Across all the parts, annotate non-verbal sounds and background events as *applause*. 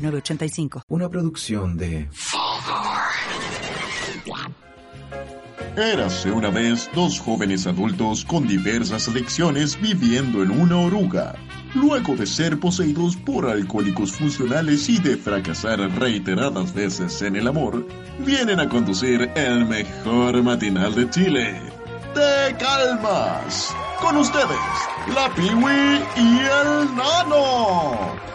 906985. Una producción de... Érase una vez dos jóvenes adultos con diversas adicciones viviendo en una oruga. Luego de ser poseídos por alcohólicos funcionales y de fracasar reiteradas veces en el amor, vienen a conducir el mejor matinal de Chile. ¡Te calmas! Con ustedes, la Piwi y el Nano.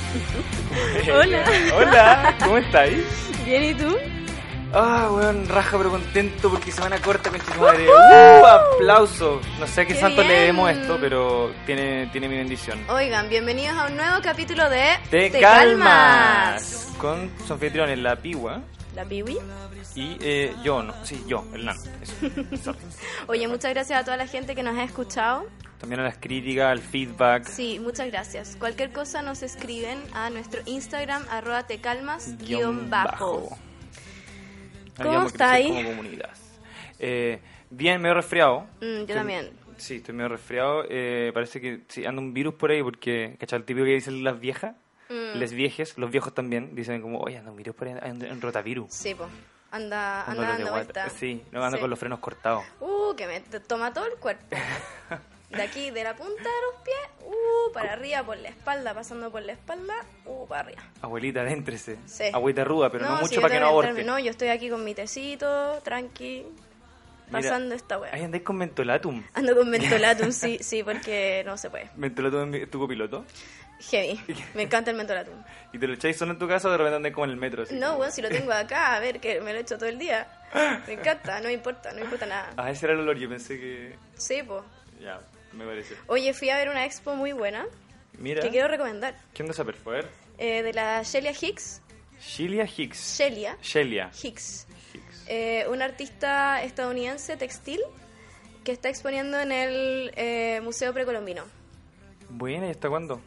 *laughs* Hola. Hola, ¿cómo estáis? Bien, ¿y tú? Ah, weón, raja pero contento porque semana corta con tu madre. ¡Uh! Aplauso. No sé a qué, Qué santo le bien. debemos esto, pero tiene, tiene mi bendición. Oigan, bienvenidos a un nuevo capítulo de Te, calmas. Con su anfitrión en la pigua La Biwi. y eh, yo, no, sí, yo, el nano. Eso. *laughs* Oye, muchas gracias a toda la gente que nos ha escuchado. También a las críticas, al feedback. Sí, muchas gracias. Cualquier cosa nos escriben a nuestro Instagram, arroba tecalmas, guion bajo. ¿Cómo Ayudamos a está crecer ahí? Como comunidad. Eh, bien, medio resfriado. Mm, yo Estoy- también. Sí, estoy medio resfriado. Eh, parece que sí, anda un virus por ahí porque, ¿cachai? El típico que dicen las viejas, Mm, les viejes, los viejos también, dicen como, oye, anda un virus por ahí, anda un rotavirus. Sí, po. Anda, anda guata. vuelta. Sí, no anda Sí. con los frenos cortados. Uh, que me toma todo el cuerpo. *laughs* De aquí, de la punta de los pies, uh, para arriba, por la espalda, pasando por la espalda, uh, para arriba. Abuelita, adéntrese. Sí. Agüita ruda, pero no, mucho para que no aborte. No, yo estoy aquí con mi tecito, tranqui, Mira, pasando esta weá. Ahí andáis con mentolatum. Ando con *laughs* mentolatum, sí, sí, porque no se puede. Mentolatum es tu copiloto. Heavy. *laughs* Me encanta el mentolatum. Y te lo echáis solo en tu casa o de repente andáis como en el metro. así. No, bueno, si lo tengo acá, a ver, que me lo he hecho todo el día. Me encanta, no me importa, no me importa nada. Ah, ese era el olor, yo pensé que... Sí, pues. Ya, me parece. Oye, fui a ver una expo muy buena Mira, que quiero recomendar. ¿quién anda a perforar? eh, de la Shelia Hicks. Shelia Hicks. Shelia Shelia Hicks. Hicks. eh, una artista estadounidense textil que está exponiendo en el eh, Museo Precolombino. Buena, ¿y hasta cuándo?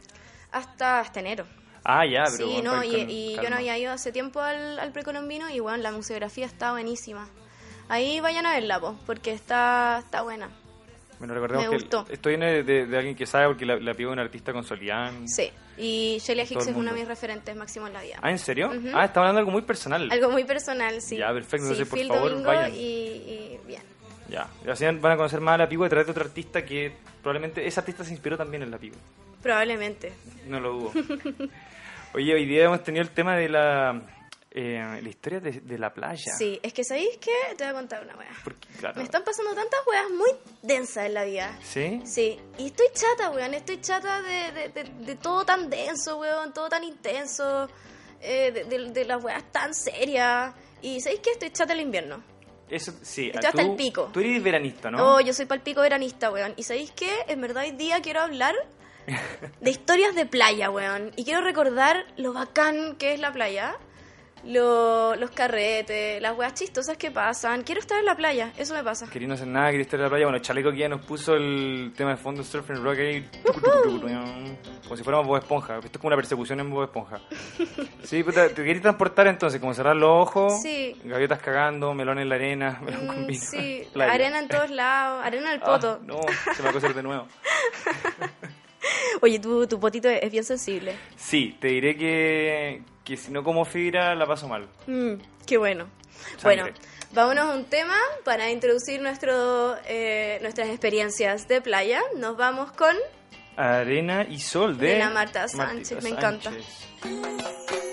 Hasta, hasta enero. Ah, ya, pero... sí, bueno, no, y, ir con y yo no había ido hace tiempo al, al precolombino y bueno, la museografía está buenísima. Ahí vayan a verla, po, porque está, está buena. Bueno, recordemos Me que gustó. esto viene de, de alguien que sabe porque la, la pidió un artista con Solián. Sí, y Shelia Todo Hicks el es uno de mis referentes máximo en la vida. Ah, ¿en serio? Ah, estamos hablando de algo muy personal. Algo muy personal, sí. Ya, perfecto, Sí, entonces, por el favor, vayan. y, y bien. Ya, y así van a conocer más a la Pigo a través de otro artista que probablemente ese artista se inspiró también en la Pigo. Probablemente. No lo dudo. *laughs* Oye, hoy día hemos tenido el tema de la, eh, la historia de, de la playa. Sí, es que ¿sabéis qué? Te voy a contar una wea. Porque, claro. Me están pasando tantas weas muy densas en la vida. ¿Sí? Sí, y estoy chata, weón. Estoy chata de, de, de- de todo tan denso, weón. Todo tan intenso. eh, de, las weas tan serias. Y ¿sabéis qué? Estoy chata el invierno. Eso, sí. Estoy hasta tú- el pico. Tú eres veranista, ¿no? Oh, yo soy palpico veranista, weón. ¿Y sabéis qué? En verdad hoy día quiero hablar *laughs* de historias de playa, weón. Y quiero recordar lo bacán que es la playa. Lo- los carretes, las weas chistosas que pasan. Quiero estar en la playa, eso me pasa. Quería no hacer nada, quería estar en la playa. Bueno, Chaleco aquí ya nos puso el tema de fondo Surf and Rock ahí. Como si fuéramos Bob Esponja. Esto es como una persecución en Bob Esponja. Sí, puta, te querías transportar entonces, como cerrar los ojos, Sí. gaviotas cagando, melón en la arena, melón *laughs* con Mm, vino. sí, playa. arena en todos lados, arena en el Ah, poto. no, se me va a coser de nuevo. *laughs* Oye, tu, tu potito es bien sensible. Sí, te diré que, que si no como fibra la paso mal. Mm, qué bueno. Sangre. Bueno, vámonos a un tema para introducir nuestro, eh, nuestras experiencias de playa. Nos vamos con... Arena y sol de, la Marta Sánchez, me encanta. Sánchez.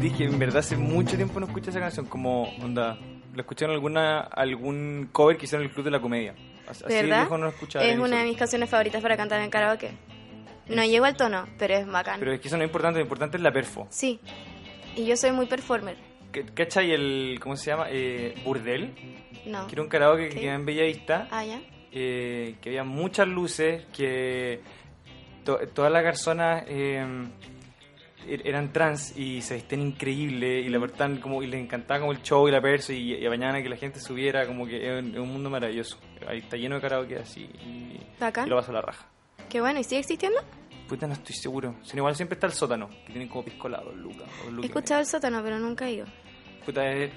Dije, en verdad hace mucho tiempo no escuché esa canción, como, onda, la escuché en alguna, algún cover que hicieron en el Club de la Comedia. Así ¿Verdad? no escuchaba. es una de mis canciones favoritas para cantar en karaoke. No llego al tono, pero es bacán. Pero es que eso no es importante, lo importante es la perfo. Sí. Y yo soy muy performer. ¿Qué- ¿Cachai el, cómo se llama? Eh, Burdel, No. que era un karaoke ¿Qué? que quedaba en Bellavista, Ah, ya. eh, que había muchas luces, que to- todas las garzonas eh, er- eran trans y se vestían increíble y la portaban como y les encantaba como el show y la perso y, y mañana que la gente subiera como que es un, mundo maravilloso. Ahí está lleno de karaoke así y, y lo paso a la raja. Qué bueno, ¿y sigue existiendo? puta no estoy seguro. Sino igual siempre está el sótano que tienen como piscolado lucas o He escuchado el sótano, pero nunca he ido. puta es,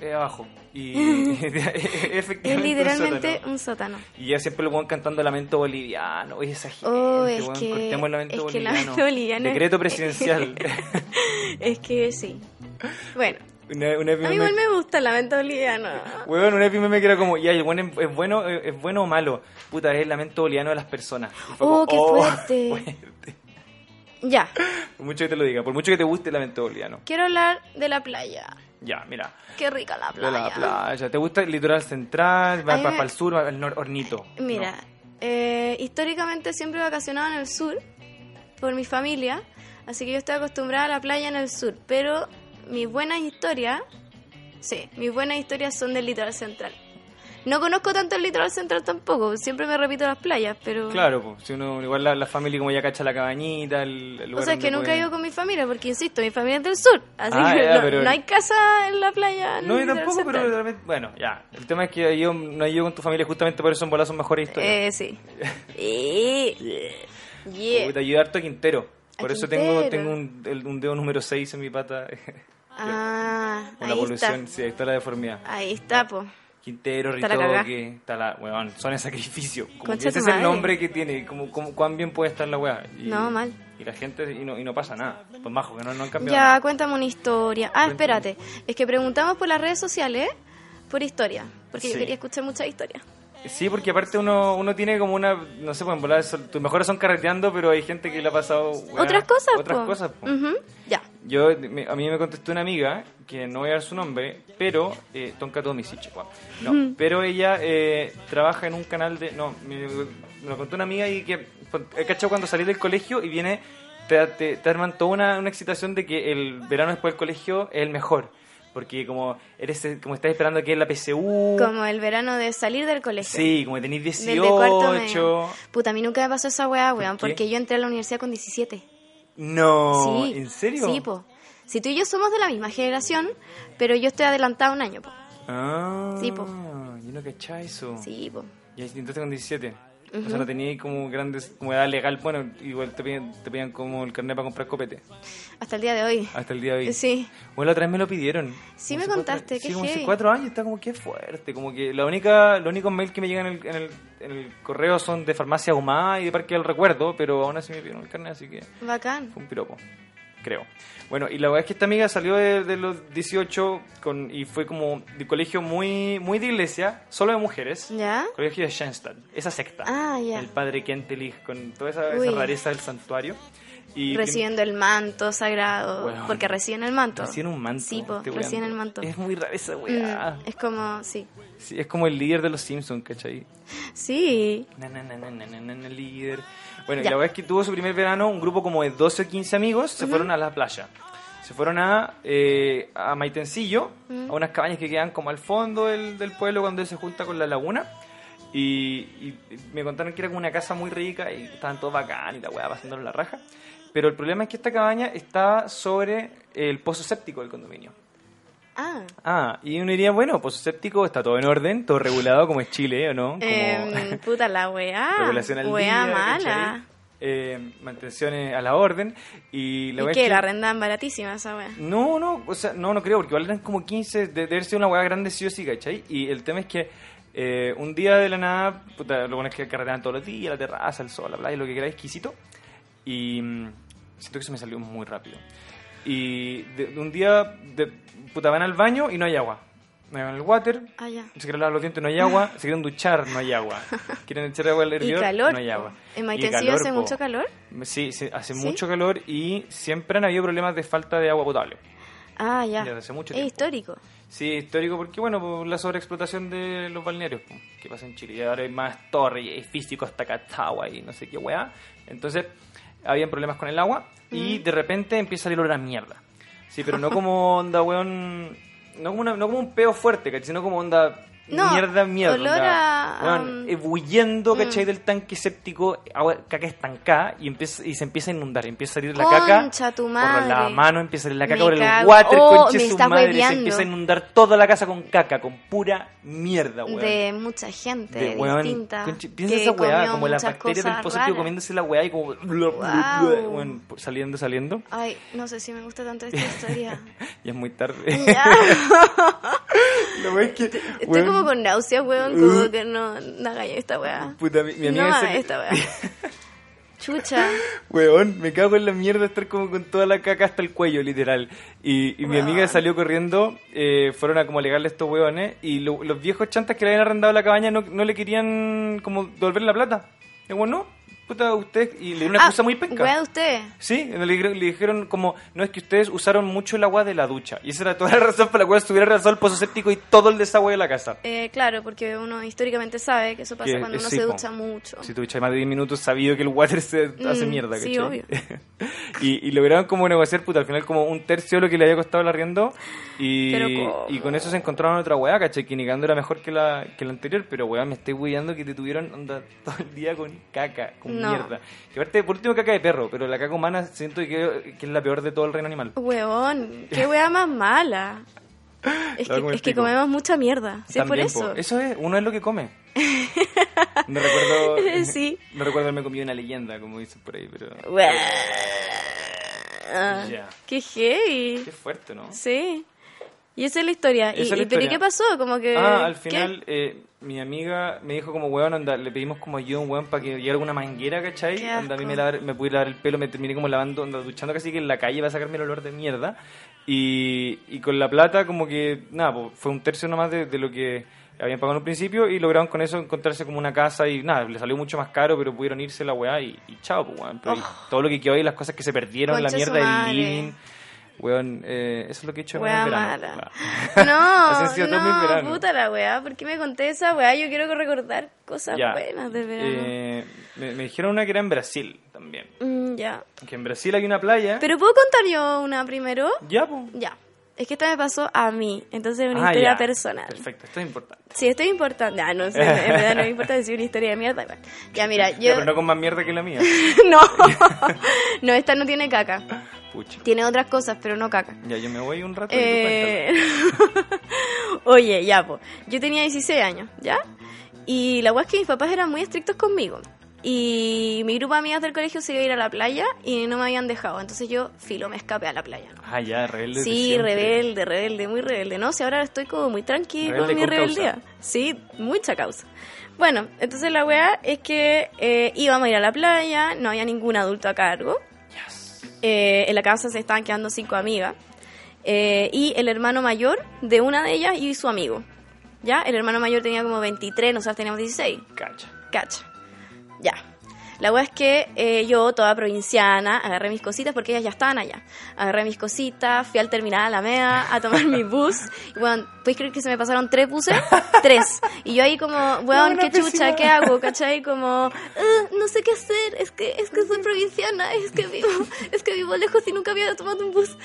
es abajo y *laughs* *laughs* efectivamente Es un literalmente sótano. un sótano. y ya siempre lo ponen cantando Lamento Boliviano. Oye, esa gente, Oh, es weón, que- cortemos el Lamento es que Boliviano. Lamento Boliviano Decreto presidencial. *laughs* Es que sí. Bueno, una, una a mí igual me gusta el lamento boliviano. Weón, una epimeme que era como, ya, el buen es, bueno, es, bueno o malo. Puta, es el lamento boliviano de las personas. Fue Oh, como, qué fuerte. fuerte. Ya, Por mucho que te lo diga, por mucho que te guste el lamento boliviano. quiero hablar de la playa. Ya, mira. Qué rica la De playa. la playa. ¿Te gusta el litoral central? ¿Va A mí para el sur? ¿Va al nor hornito? Mira, No. eh, históricamente siempre he vacacionado en el sur por mi familia, así que yo estoy acostumbrada a la playa en el sur, pero mis buenas historias, sí, mis buenas historias son del litoral central. No conozco tanto el litoral central tampoco, siempre me repito las playas, pero... Claro, pues, si uno, igual la, la familia como ya cacha la cabañita, el, el O lugar sea, es que nunca he ido con mi familia, porque insisto, mi familia es del sur, así Ah, que ya, no, pero- no hay casa en la playa. No, yo tampoco, pero central. repente- bueno, ya. El tema es que yo no he ido con tu familia justamente por eso son mejores historias. Eh, sí. *laughs* Y- Yeah. Yo he harto a Quintero. Por A eso tengo, Quintero. tengo un, el- un dedo número 6 en mi pata. *laughs* Ah, la ahí evolución, está. sí, ahí está la deformidad. Ahí está, po. Quintero. Ritoque, está la, weón, son de sacrificio. Como que ese es el nombre que tiene, como, como cuán bien puede estar la weá. Y, No, mal. Y la gente, y no, y no pasa nada. Pues majo, que no, no han cambiado Ya, nada. cuéntame una historia. Ah, espérate. Es que preguntamos por las redes sociales por historia. Porque Sí. yo quería escuchar muchas historias. Sí, porque aparte uno, uno tiene como una, no sé, pues en volar, tus mejores son carreteando, pero hay gente que le ha pasado... Otras cosas, Otras po. cosas, Ya. Yo, me- a mí me contestó una amiga, que no voy a dar su nombre, pero, eh, Tonka Tomisic, guau. no, pero ella eh, trabaja en un canal de, no, me, me lo contó una amiga y que, he cachado cuando salí del colegio y viene, te, te, te arman toda una, una excitación de que el verano después del colegio es el mejor, porque como eres, como estás esperando que es la PSU, Como el verano de salir del colegio. sí, como de cuarto 18, medio. Puta, a mí nunca me pasó esa weá, weón, porque yo entré a la universidad con 17. no, sí. ¿en serio? Sí, po. Si tú y yo somos de la misma generación, pero yo estoy adelantada un año, po. Ah, Sí, po. yo no cachaba eso. Sí, po. Y entonces con 17. O sea, no tenía como grandes, como edad legal, bueno, igual te pedían, te pedían como el carnet para comprar copete. Hasta el día de hoy. Hasta el día de hoy. Sí. Bueno, la otra vez me lo pidieron. Sí, Como me contaste, qué Sí, como hace cuatro años, está como que fuerte. Como que la única, los únicos mails que me llegan en el, en el, en el correo son de farmacia ahumada y de parque del recuerdo, pero aún así me pidieron el carnet, así que Bacán. fue un piropo, creo. Bueno, y la verdad es que esta amiga salió de, de los 18 con, y fue como de colegio muy, muy de iglesia, solo de mujeres. ¿Ya? Colegio de Schoenstatt, esa secta. Ah, ya. El padre Kentelich con toda esa, rareza del santuario. Y Recibiendo el manto sagrado. Porque reciben el manto. Recién un manto. Sí, po, este reciben el manto. Es muy rara esa Mm, weá. es como, sí. Sí, es como el líder de los Simpsons, ¿cachai? Sí. Na, na, na, na, na, na, na, na, líder. Bueno, y la verdad es que tuvo su primer verano, un grupo como de 12 o 15 amigos se fueron a la playa. Se fueron a, eh, a Maitencillo, a unas cabañas que quedan como al fondo del, del pueblo cuando se junta con la laguna. Y, y me contaron que era como una casa muy rica y estaban todos bacán y la weá pasándolo la raja. Pero el problema es que esta cabaña está sobre el pozo séptico del condominio. Ah. Ah, y uno diría, bueno, pozo séptico está todo en orden, todo regulado como es Chile, ¿o no? Como Em, *laughs* puta la weá. regulación al Weá día, mala. Eh, mantenciones a la orden. Y la ¿Y weá es que- La baratísima esa weá. No, no, o sea, no, no creo, porque igual eran como 15, de, de haber sido una hueá grande sí o sí, ¿cachai? Y el tema es que eh, un día de la nada, puta, lo bueno es que carretean todos los días, la terraza, el sol, la playa, lo que queráis, exquisito. Y mm, siento que se me salió muy rápido. Y de, de un día, de, puta, van al baño y no hay agua. me van el water, Ah, ya. se quieren lavar los dientes, no hay agua, se quieren duchar, no hay agua. *laughs* Quieren echar agua al Y hervidor, no hay agua. ¿En Maitencillo hace po. mucho calor? Sí, sí, hace ¿Sí? mucho calor y siempre han habido problemas de falta de agua potable. Ah, ya. Desde hace mucho es histórico. Sí, histórico porque, bueno, por la sobreexplotación de los balnearios que pasa en Chile. Y ahora hay más torres y edificios hasta Cachagua y no sé qué weá. Entonces, habían problemas con el agua y de repente empieza a salir olor a mierda. Sí, pero no como onda, weón. No como, una- no como un peo fuerte, ¿cachai? Sino como onda. No, mierda, mierda. olor a- weón, um, ebulliendo, ¿cachai? Del tanque séptico, agua, caca estancada y, empieza, y se empieza a inundar. Empieza a salir la caca. Concha tu Por madre. la mano empieza a salir la caca Me por el cago. water, Oh, conche su madre. Se hueveando. empieza a inundar toda la casa con caca, con pura mierda, weón. De mucha gente De weón, distinta. conche- piensa esa weá, como las bacterias del raras. comiéndose la weá y como. Weón, saliendo, saliendo. Ay, no sé si me gusta tanto esta *laughs* historia. Y es muy tarde. Ya. *laughs* Weá es que. Weón, como con náuseas, weón, como que no, no hagáis esta weá. Puta, mi, mi no amiga se- esta weá. *laughs* Chucha. Weón, me cago en la mierda estar como con toda la caca hasta el cuello, literal. Y, y mi amiga salió corriendo, eh, fueron a como alegarle a estos weones, y lo- los viejos chantas que le habían arrendado la cabaña no, no le querían como devolver la plata. Y bueno, puta, usted, y le dieron una Ah, excusa muy penca. usted. Sí, le, dijeron- le dijeron como, no es que ustedes usaron mucho el agua de la ducha. Y esa era toda la *laughs* razón por la cual estuviera arrasado el pozo séptico y todo el desagüe de la casa. Eh, claro, porque uno históricamente sabe que eso pasa Que- cuando uno sí, se po. ducha mucho. Si tú duchas más de 10 minutos, sabido que el water se hace Mm, mierda, sí, ¿cachai? obvio. *laughs* y, y lograron como negociar, puta, al final como un tercio de lo que le había costado el arriendo. Y, y con eso se encontraron otra weá, ¿cachai? Que Nicando era mejor que la, que la anterior, pero weá, me estoy weyando que te tuvieron onda, todo el día con caca, con No. mierda. Que aparte, por último, caca de perro, pero la caca humana siento que, que es la peor de todo el reino animal. Huevón, qué weá más mala. Es *laughs* que, es comemos mucha mierda. Sí, es por eso. po. Eso es, uno es lo que come. *laughs* No recuerdo. Sí. *laughs* No recuerdo haberme comido una leyenda, como dicen por ahí, pero. Ah, Ya. Qué heavy. Qué fuerte, ¿no? Sí. Y esa es la historia. Esa ¿Y, es la y- pero ¿y historia. qué pasó? Como que... Ah, al final eh, mi amiga me dijo como, weón, anda, le pedimos como ayuda a un weón para que llegara una manguera, ¿cachai? Anda, a mí me, lavar- me pude lavar el pelo, me terminé como lavando, anda, duchando casi que en la calle para sacarme el olor de mierda. Y, y con la plata como que, nada, pues, fue un tercio nomás de, de lo que habían pagado en un principio y lograron con eso encontrarse como una casa y nada, le salió mucho más caro, pero pudieron irse la weá y, y chao, pues, weón. Pero y todo lo que quedó ahí, las cosas que se perdieron, la Oh. Concha su mierda del living. Weón, eh, eso es lo que he hecho en Weá el verano. mala. *laughs* No, *laughs* no, veranos. puta la weá. ¿Por qué me conté esa weá? Yo quiero recordar cosas Ya. buenas de verano. Eh, me, me dijeron una que era en Brasil también. Mm, ya. Que en Brasil hay una playa. ¿Pero puedo contar yo una primero? Ya, po. Ya. Es que esta me pasó a mí, entonces es una Ah, historia ya. personal. Perfecto, esto es importante. Sí, esto es importante. Ah, no sé, en verdad no me importa decir una historia de mierda. igual. Ya, mira, yo... Ya, pero no con más mierda que la mía. *laughs* no, no, esta no tiene caca. Pucha. Tiene otras cosas, pero no caca. Ya, yo me voy un rato y Eh... *laughs* Oye, ya, pues. Yo tenía 16 años, ¿ya? Y la weá es que mis papás eran muy estrictos conmigo. Y mi grupo de amigas del colegio se iba a ir a la playa y no me habían dejado. Entonces yo, filo, me escapé a la playa. ¿no? Ah, ya, rebelde. de Sí, rebelde, rebelde, muy rebelde. No, si ahora estoy como muy tranquila Rebelde con mi con rebeldía. causa. Sí, mucha causa. Bueno, entonces la weá es que eh, íbamos a ir a la playa, no había ningún adulto a cargo. Eh, en la casa se estaban quedando cinco amigas. Eh, y el hermano mayor de una de ellas y su amigo. ¿Ya? El hermano mayor tenía como 23, nosotros teníamos 16. Cacha. Cacha. Ya. La wea es que eh, yo, toda provinciana, agarré mis cositas porque ellas ya estaban allá. Agarré mis cositas, fui al terminal Alameda a tomar mi bus. Y bueno, ¿puedes creer que se me pasaron tres buses? Tres. Y yo ahí como, weón, qué chucha, ¿qué hago? ¿Cachai? Como, "Ah, no sé qué hacer, es que, es que soy provinciana, es que vivo, es vivo lejos y nunca había tomado un bus.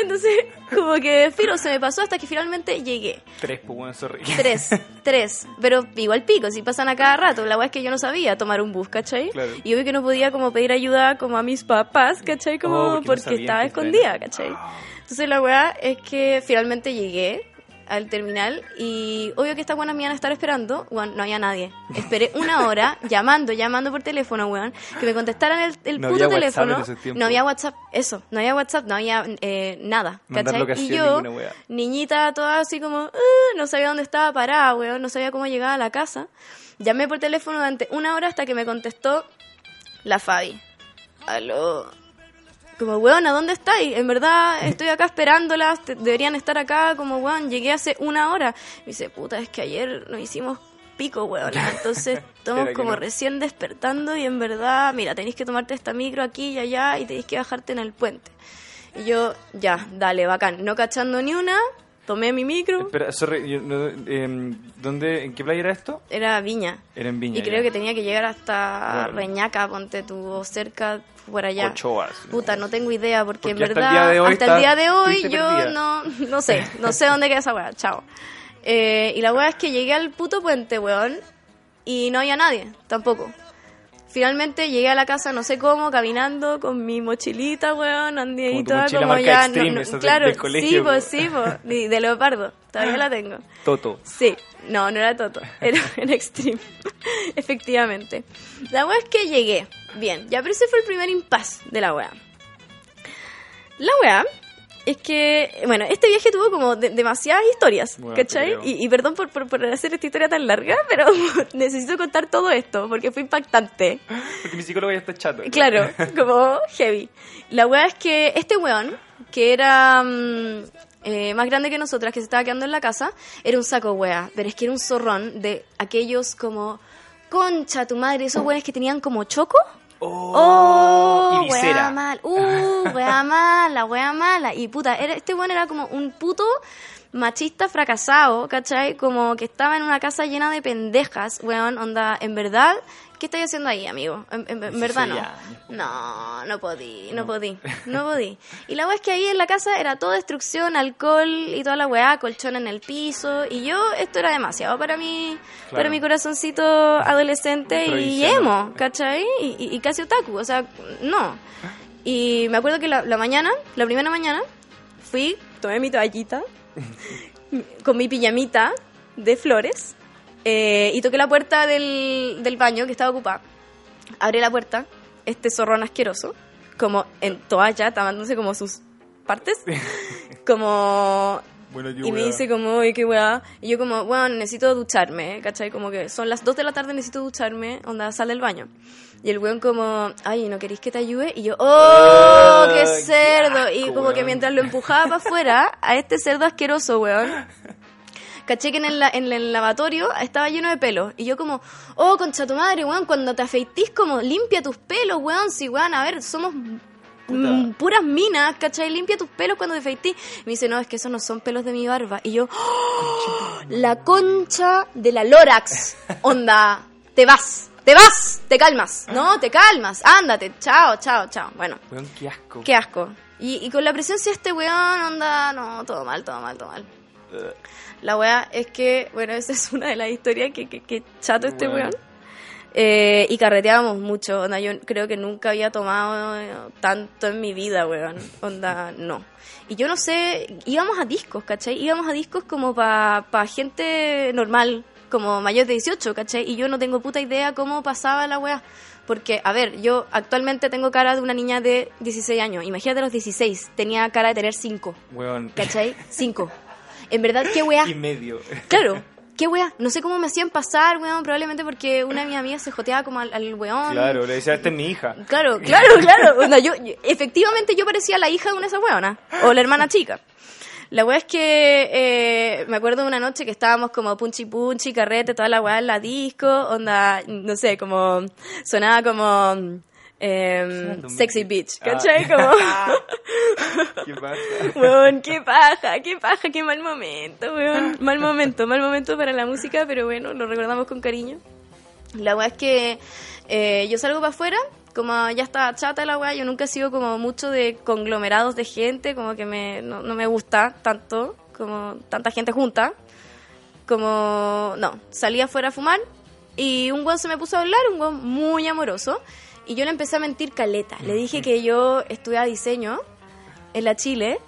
Entonces, como que, filo, se me pasó hasta que finalmente llegué. Tres, pues, bueno, sorry. Tres, *laughs* tres. Pero igual pico, si pasan a cada rato. La weá es que yo no sabía tomar un bus, ¿cachai? Claro. Y obvio que no podía como pedir ayuda como a mis papás, ¿cachai? Como Oh, porque no porque, sabían estaba escondida. ¿cachai? Entonces la weá es que finalmente llegué al terminal y obvio que estas buenas me iban a estar esperando, weón, no había nadie. Esperé una hora *laughs* llamando, llamando por teléfono, weón, que me contestaran el, el No puto había teléfono. No había WhatsApp, eso, no había WhatsApp, no había eh, nada, Y yo, niñita toda así como, "Ah", no sabía dónde estaba parada, weón, no sabía cómo llegaba a la casa. Llamé por teléfono durante una hora hasta que me contestó la Fabi. Aló. Como, weón, ¿a dónde estáis? En verdad, estoy acá esperándolas, te- deberían estar acá, como, weón, llegué hace una hora. Me dice, puta, es que ayer nos hicimos pico, weón. *laughs* Entonces, estamos como no. recién despertando y en verdad, mira, tenéis que tomarte esta micro aquí y allá y tenéis que bajarte en el puente. Y yo, ya, dale, bacán. No cachando ni una, tomé mi micro. Espera, sorry, yo no- em, ¿dónde, ¿en qué playa era esto? Era Viña. Era en Viña. Y creo ya. que tenía que llegar hasta Bueno. Reñaca, ponte tú, o cerca, por allá. Ochoa, sí. Puta, no tengo idea, porque, en Porque hasta el verdad, día de hoy hasta el está- día de hoy yo perdida. no, no sé, no sé dónde queda esa weá, chao. Eh, y la weá es que llegué al puto puente, weón, y no había nadie, tampoco. Finalmente llegué a la casa, no sé cómo, caminando con mi mochilita, weón, andé ahí toda mochila como ya, Extreme, esas del- claro, del colegio, sí, pues sí, pues, de, de leopardo, todavía la tengo. *laughs* Toto. Sí, no, no era Toto, era *laughs* en Extreme, *laughs* efectivamente. La wea es que llegué, bien, ya, pero ese fue el primer impas de la wea. La wea es que, bueno, este viaje tuvo como de- demasiadas historias, Bueno, ¿cachai? Y, y perdón por, por, por hacer esta historia tan larga, *laughs* pero *laughs* necesito contar todo esto porque fue impactante. Porque mi psicólogo ya está chato. Claro, *laughs* como heavy. La weá es que este weón, que era mm, eh, más grande que nosotras, que se estaba quedando en la casa, era un saco weá, pero es que era un zorrón de aquellos como, concha tu madre, esos weones que tenían como choco. Oh, y weá visera. mal, uh, *laughs* weá mala, weá mala. Y puta, era, este weón era como un puto machista fracasado, ¿cachai? Como que estaba en una casa llena de pendejas, weón, onda, en verdad, ¿qué estáis haciendo ahí, amigo? En, en- en verdad no. 16 años. No, no podí, no podí, *laughs* no podí. Y la weá es que ahí en la casa era todo destrucción, alcohol y toda la weá, colchón en el piso. Y yo, esto era demasiado para mí, para mi corazoncito adolescente y emo, ¿cachai? Y, y- y casi otaku, o sea, no. Y me acuerdo que la, la mañana, la primera mañana, fui, tomé mi toallita *laughs* con mi pijamita de flores eh, y toqué la puerta del, del baño que estaba ocupada. Abrí la puerta, este zorrón asqueroso, como en toalla, tapándose como sus partes, *laughs* como... Bueno, Y me dice como, oye, qué weá. Y yo como, bueno, necesito ducharme, ¿cachai? Como que son las 2 de la tarde, necesito ducharme, onda, sal del baño. Y el weón como, ay, ¿no queréis que te ayude? Y yo, ¡oh, qué Ay, qué cerdo! y asco, como que weón. mientras lo empujaba para afuera, a este cerdo asqueroso, weón, caché que en el, la- en el lavatorio estaba lleno de pelos. Y yo como, oh, concha tu madre, weón, cuando te afeitís, como, limpia tus pelos, weón. Si, weón, a ver, somos puras minas, ¿cachai? Limpia tus pelos cuando te afeitís. Me dice, no, es que esos no son pelos de mi barba. Y yo, "Oh, la concha de la Lorax. Onda, te vas, te vas, te calmas. No, te calmas, ándate, chao, chao, chao. Bueno, Weón, qué asco. qué asco. Y, y con la presencia de este weón, onda, no, todo mal, todo mal, todo mal. La weá es que, bueno, *laughs* esa es una de las historias que, que, que chato este Weón. weón. Eh, y carreteábamos mucho, onda, yo creo que nunca había tomado eh, tanto en mi vida, weón. Onda, no. Y yo no sé, íbamos a discos, ¿cachai? Íbamos a discos como para pa gente normal, como mayor de 18, ¿cachai? Y yo no tengo puta idea cómo pasaba la weá. Porque, a ver, yo actualmente tengo cara de una niña de 16 años. Imagínate los 16, tenía cara de tener 5, Weón. ¿cachai? *laughs* 5. En verdad, qué weá. Y medio. Claro, *laughs* qué wea. No sé cómo me hacían pasar, weón. Probablemente porque una de mis amigas se joteaba como al, al weón. Claro, le decía, esta es mi hija. Claro, claro, claro. Onda, yo, yo- efectivamente yo parecía la hija de una de esas weonas. O la hermana chica. La wea es que eh, me acuerdo de una noche que estábamos como punchi punchi, carrete, toda la wea en la disco, onda, no sé, como sonaba como eh, sexy bitch, ¿cachai? *laughs* Como, ¿Qué pasa? weón, qué paja, qué paja, qué mal momento, weón. Mal momento, mal momento para la música, pero bueno, lo recordamos con cariño. La weá es que eh, yo salgo para afuera, como ya está chata la weá, yo nunca he sido como mucho de conglomerados de gente, como que me, no, no me gusta tanto, como tanta gente junta. Como, no, salí afuera a fumar y un weón se me puso a hablar, un weón muy amoroso, y yo le empecé a mentir caleta. Le dije que yo estudiaba diseño en la Chile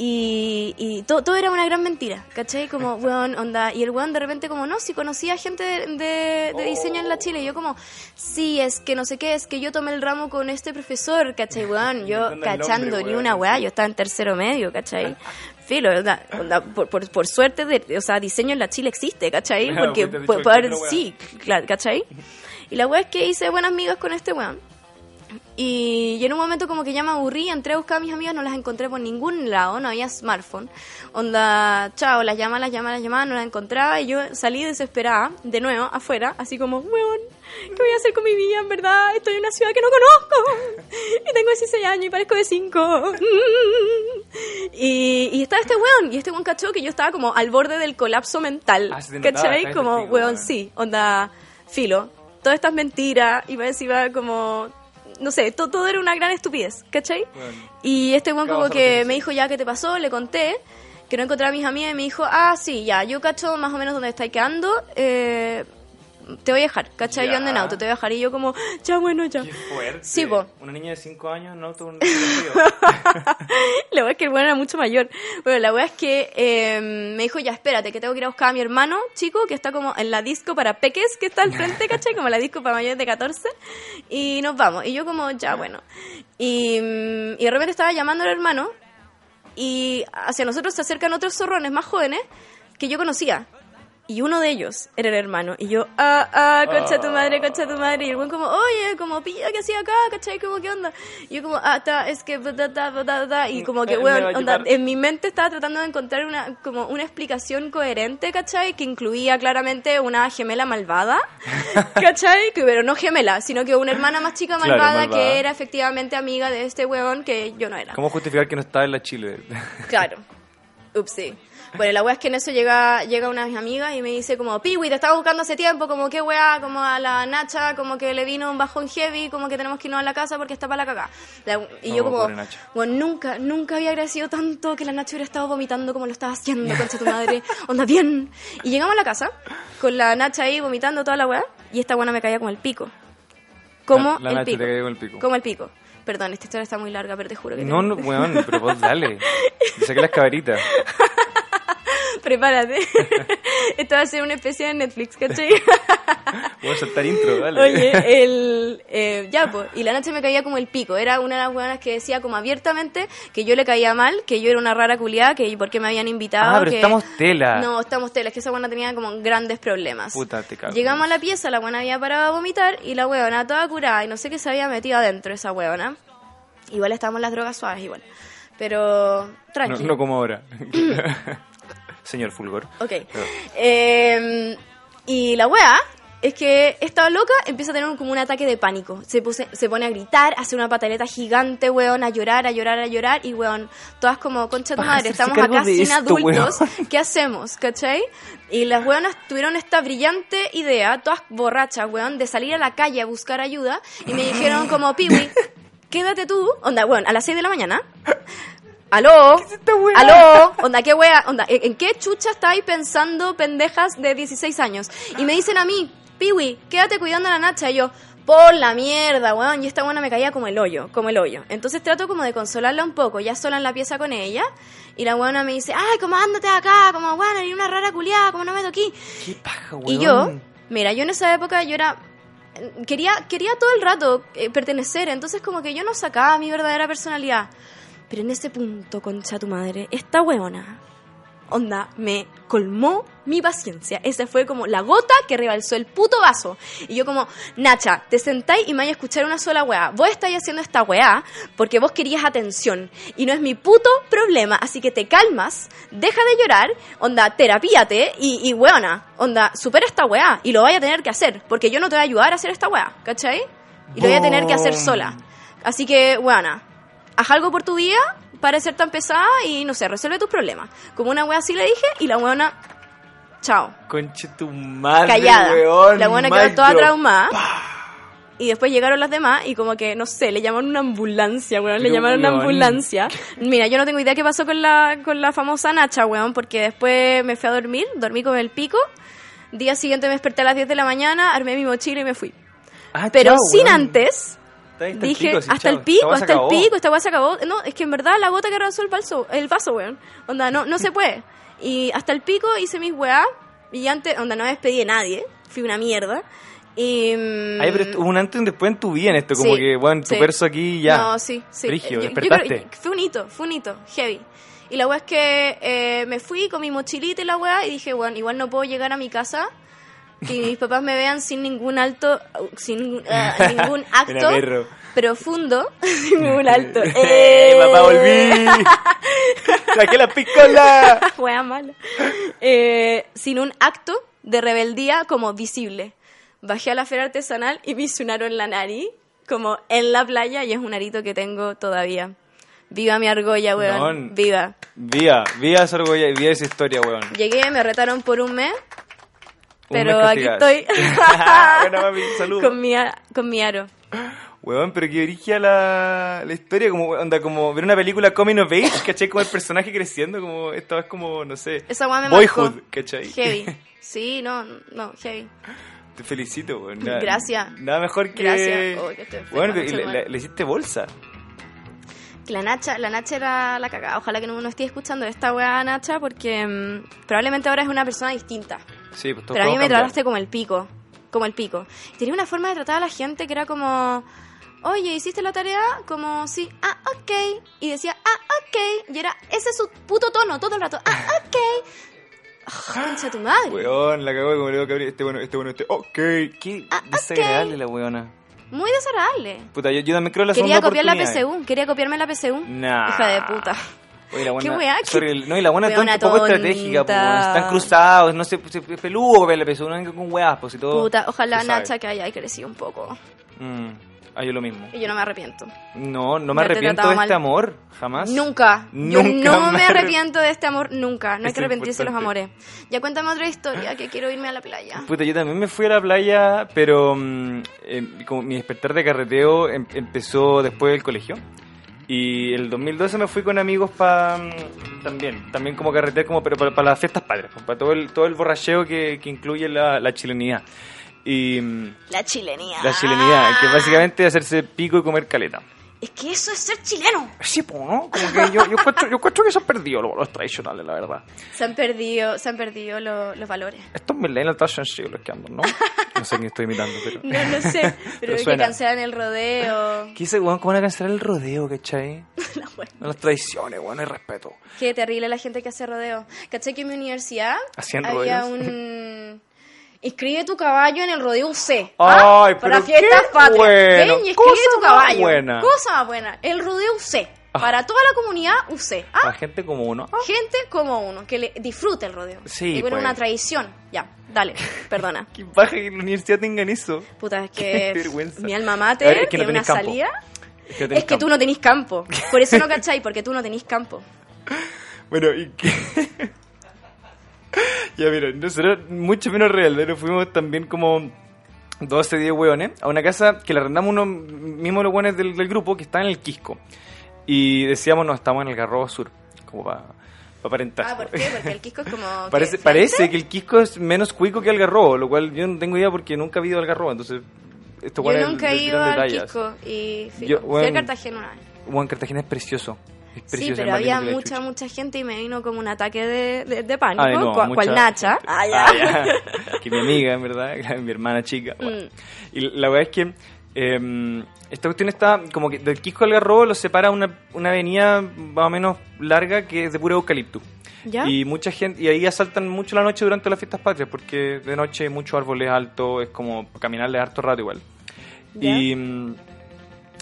y, y to- todo era una gran mentira, ¿cachai? Como, *laughs* weón, onda, y el weón de repente como, no, si conocía gente de, de- de diseño en la Chile, y yo como, sí, es que no sé qué, es que yo tomé el ramo con este profesor, ¿cachai, weón? *laughs* Yo el nombre, cachando ni una weá, yo estaba en tercero medio, ¿cachai? *laughs* Filo, onda, onda, por, por, por suerte, de, o sea, diseño en la Chile existe, ¿cachai? Claro, Porque pues puede haber, weá. sí, claro, ¿cachai? Y la weá es que hice buenas amigas con este weón. Y, en un momento como que ya me aburrí, entré a buscar a mis amigas, no las encontré por ningún lado, no había smartphone. Onda, chao, las llama, las llama, las llama, no las encontraba y yo salí desesperada, de nuevo, afuera, así como, weón, ¿qué voy a hacer con mi vida? En verdad, estoy en una ciudad que no conozco *laughs* y tengo 16 años y parezco de 5. *laughs* Y, y estaba este weón, y este weón cachó que yo estaba como al borde del colapso mental. Ah, notaba, ¿Cachai? Como, testigo, weón, sí, onda, filo. Todas estas mentiras, y más encima como, no sé, to- todo era una gran estupidez, ¿cachai? Y este weón ¿Qué como que me dijo, ya, ¿qué te pasó? Le conté que no encontraba a mis amigas y me dijo, ah, sí, ya, yo cacho más o menos dónde estáis quedando, eh, te voy a dejar, ¿cachai? Yo ando en Ya. auto, te voy a dejar. Y yo como, ya, bueno, ya. Qué fuerte. Sí, po. Una niña de 5 años en auto con. *laughs* *laughs* La wea es que el bueno era mucho mayor. Bueno, la wea es que eh, me dijo, ya, espérate, que tengo que ir a buscar a mi hermano chico, que está como en la disco para peques, que está al frente, *laughs* ¿cachai? Como la disco para mayores de 14. Y nos vamos. Y yo como, ya, bueno. Y, y de repente estaba llamando al hermano y hacia nosotros se acercan otros zorrones más jóvenes que yo conocía. Y uno de ellos era el hermano. Y yo, ah, ah, concha tu madre, concha tu madre. Y el buen como, oye, como, pilla, ¿qué hacía acá? ¿Cachai? Como, ¿qué onda? Y yo como, ah, ta, es que, ta, ta, ta, ta. Y como que, weón, onda, en mi mente estaba tratando de encontrar una, como una explicación coherente, ¿cachai? Que incluía claramente una gemela malvada, *laughs* ¿cachai? Que, pero no gemela, sino que una hermana más chica Claro, malvada. que era efectivamente amiga de este weón que yo no era. ¿Cómo justificar que no estaba en la Chile? Claro. *laughs* Upsi. Bueno, la wea es que en eso llega, llega una de mis amigas y me dice como, Piwi, te estaba buscando hace tiempo, como qué wea, como a la Nacha, como que le vino un bajón heavy, como que tenemos que irnos a la casa porque está para la cagá. Y yo Oh, como, pobre Nacha. bueno, nunca, nunca había agradecido tanto que la Nacha hubiera estado vomitando como lo estaba haciendo, concha tu madre. Onda, bien. Y llegamos a la casa, con la Nacha ahí vomitando toda la wea, y esta buena me caía como el pico. Como La- la el te pico. como el pico. Como el pico. Perdón, esta historia está muy larga, pero te juro que No, tengo- no, weón, pero vos dale. Le saqué las caberitas. *laughs* *laughs* Prepárate. *laughs* Esto va a ser una especie de Netflix, ¿cachai? *laughs* Voy a saltar intro, dale. Oye, el. eh, ya, pues. Y la noche me caía como el pico. Era una de las buenas que decía como abiertamente que yo le caía mal, que yo era una rara culiada, que por qué me habían invitado. Ah, pero que- estamos tela. No, estamos tela. Es que esa buena tenía como grandes problemas. Puta, te cago. Llegamos a la pieza, la buena había parado a vomitar y la huevona toda curada y no sé qué se había metido adentro esa huevona. Igual estábamos las drogas suaves, igual. Pero, No, tranquilo. no como ahora. *clears throat* Señor Fulgor. Ok. Eh, y la wea es que esta loca empieza a tener como un ataque de pánico. Se, pone a gritar, hace una pataleta gigante, weón, a llorar, a llorar, a llorar. Y weón, todas como, concha Para madre, estamos acá de sin esto, adultos. weón. ¿Qué hacemos? ¿Cachai? Y las weonas tuvieron esta brillante idea, todas borrachas, weón, de salir a la calle a buscar ayuda. Y me dijeron como, Piwi, *laughs* quédate tú, onda, weón, a las 6 de la mañana. ¿Aló? ¿Aló? Onda, ¿qué wea? Onda, ¿en qué chucha estáis pensando pendejas de 16 años? Y me dicen a mí, Piwi, quédate cuidando a la Nacha. Y yo, por la mierda, weón. Y esta buena me caía como el hoyo, como el hoyo. Entonces trato como de consolarla un poco, ya sola en la pieza con ella. Y la buena me dice, ay, como ándate acá, como, bueno, eres una rara culiada, como no me aquí. Qué paja, weón. Y yo, mira, yo en esa época yo era quería quería todo el rato eh, pertenecer, entonces como que yo no sacaba mi verdadera personalidad. Pero en ese punto, concha tu madre, esta huevona, onda, me colmó mi paciencia. Esa fue como la gota que rebalsó el puto vaso. Y yo como, Nacha, te sentáis y me vais a escuchar una sola weá. Vos estáis haciendo esta weá porque vos querías atención. Y no es mi puto problema. Así que te calmas, deja de llorar, onda, terapíate y, y weona, onda, supera esta weá. Y lo vaya a tener que hacer. Porque yo no te voy a ayudar a hacer esta weá, ¿cachai? Y lo voy a tener que hacer sola. Así que, weona, haz algo por tu vida para ser tan pesada y no sé, resuelve tus problemas. Como una wea así le dije y la weona, chao, Conche tu madre, callada. weón. la weona quedó toda traumada. Y después llegaron las demás y como que, no sé, le llamaron una ambulancia, weón. Le Pero, llamaron una weón. ambulancia. Mira, yo no tengo idea qué pasó con la, con la famosa Nacha, weón, porque después me fui a dormir, dormí con el pico. Día siguiente me desperté a las 10 de la mañana, armé mi mochila y me fui. Ah, Pero chao, sin weón. antes Está el dije pico, hasta el pico, hasta el pico, esta weá se acabó. No, es que en verdad la gota que arrasó el vaso, el vaso, weón. Onda, no, no se puede. Y hasta el pico hice mis weá. Y antes, onda, no me despedí de nadie. Fui una mierda. Y. mm, Ay, pero hubo un antes y un después en tu vida en esto, como sí, que, bueno, tu sí. perso aquí ya. No, sí, sí. Brigio, Eh, yo- yo creo fue un hito, fue un hito, heavy. Y la weá es que eh, me fui con mi mochilita y la weá y dije, bueno, igual no puedo llegar a mi casa y mis papás me vean sin ningún alto, sin *laughs* eh, ningún acto profundo, *laughs* un *laughs* alto. ¡Eh, papá, volví! ¡Saqué la piscola! Wea mala. Eh, sin un acto de rebeldía como visible. Bajé a la feria artesanal y me hice un aro en la nariz, como en la playa, y es un arito que tengo todavía. Viva mi argolla, weón. Weón. Viva. Vía, vía esa orgullo y vía esa historia, weón. Llegué, me retaron por un mes, pero aquí estoy. *laughs* Buena, mami, salud. con, mi, con mi aro. Weón, pero que origia la, la historia, como, onda, como ver una película Coming of Age, *laughs* ¿cachai? Como el personaje creciendo, como, esta vez como, no sé, Esa me Boyhood, marcó. ¿cachai? Heavy. *laughs* Sí, no, no, heavy. Te felicito, weón. Nada- Gracias. Nada mejor que... Gracias. Oh, que estoy Bueno, le, le- le hiciste bolsa. La Nacha, la Nacha era la cagada. Ojalá que no no esté escuchando esta weá Nacha porque mm, probablemente ahora es una persona distinta. Sí, pues Pero a mí me cambiar. trataste como el pico. Como el pico. Y tenía una forma de tratar a la gente que era como. Oye, ¿hiciste la tarea? Como, sí, ah, ok. Y decía, ah, ok. Y era, ese es su puto tono todo el rato, ah, *laughs* ok. Oh, concha tu madre. Weón, la cagó como le digo este bueno, este bueno, este. Ok, qué Ah, desagradable la weona. Muy desagradable. Puta, yo, yo también creo la Quería segunda copiar la. PSU. Quería copiarme la PSU. Nah. Hija de puta. Oye, la buena, Qué weá, sorry, no, y la buena es weona tonta, poco estratégica, tonta. están cruzados, no sé, se- es peludo peso, no venga con weas, pues y todo. Puta, ojalá. Nacha que haya crecido un poco. Mm, ah, yo lo mismo. Y yo no me arrepiento. No, no me arrepiento de este amor, jamás. Nunca. Yo Nunca no me me arre- arrepiento de este amor, nunca. No hay Eso que es arrepentirse de los amores. Ya cuéntame otra historia, que quiero irme a la playa. Puta, yo también me fui a la playa, pero mm, eh, como mi despertar de carreteo em- empezó después del colegio. Y el 2012 me fui con amigos para también, también como carretera, como pero para, para las fiestas padres, para todo el, todo el borracheo que, que incluye la, la chilenidad. Y mm, La chilenía. la chilenidad, que básicamente es hacerse pico y comer caleta. Es que eso es ser chileno. Sí, pues, ¿no? Como que yo, yo, encuentro, yo encuentro que se han perdido los, los tradicionales, la verdad. Se han perdido, se han perdido lo- los valores. Estos millennials tan sensibles que andan, ¿no? No sé quién estoy imitando, pero... No, no sé, *laughs* pero que suena. cancelan el rodeo. ¿Qué dice, weón? ¿Cómo van a cancelar el rodeo, cachai? *laughs* Las tradiciones, weón, hay respeto. Qué terrible la gente que hace rodeo. ¿Caché que en mi universidad ¿Hacían había rodeos? un... *laughs* Inscribe tu caballo en el rodeo UC. Ay, ¿ah? pero Para fiestas qué patrias. bueno. Ven y escribe tu caballo. buena. Cosa más buena. El rodeo UC. Ah. Para toda la comunidad UC. ¿ah? La gente como uno. Ah, Gente como uno, que le disfrute el rodeo. Sí, Y bueno, pues. una tradición. Ya, dale, *laughs* perdona. Qué baja que la universidad tengan eso. Puta, es Qué que vergüenza. mi alma A ver, mater es que no una campo. salida. Es que, no Es que tú no tenés campo. Por eso no *laughs* cachai, porque tú no tenés campo. Bueno, y que... ya, mira, nosotros, mucho menos real, pero fuimos también como 12, 10 hueones a una casa que le arrendamos unos mismos los hueones del, del grupo que está en el Quisco. Y decíamos, no, estamos en el Garrobo Sur, como para aparentar. Ah, ¿por qué? Porque el Quisco es como... *laughs* Parece, ¿qué? parece que el Quisco es menos cuico que Algarrobo, lo cual yo no tengo idea porque nunca he ido a Algarrobo, entonces esto Yo nunca he ido al Quisco y fui, Yo, fui bueno, a Cartagena una vez. Bueno, Cartagena es precioso. Sí, pero había mucha, mucha gente y me vino como un ataque de, de, de pánico, Ah, no, cua- mucha cual Nacha. Ah, ya. Ah, ya. *laughs* que mi amiga, en verdad, *laughs* mi hermana chica. bueno. Mm. Y la verdad es que eh, esta cuestión está como que del Quisco al Garrobo lo separa una, una avenida más o menos larga que es de puro eucalipto. ¿Ya? Y mucha gente, y ahí asaltan mucho la noche durante las fiestas patrias, porque de noche muchos árboles altos, es como caminarle harto rato igual. ¿Ya? Y mm,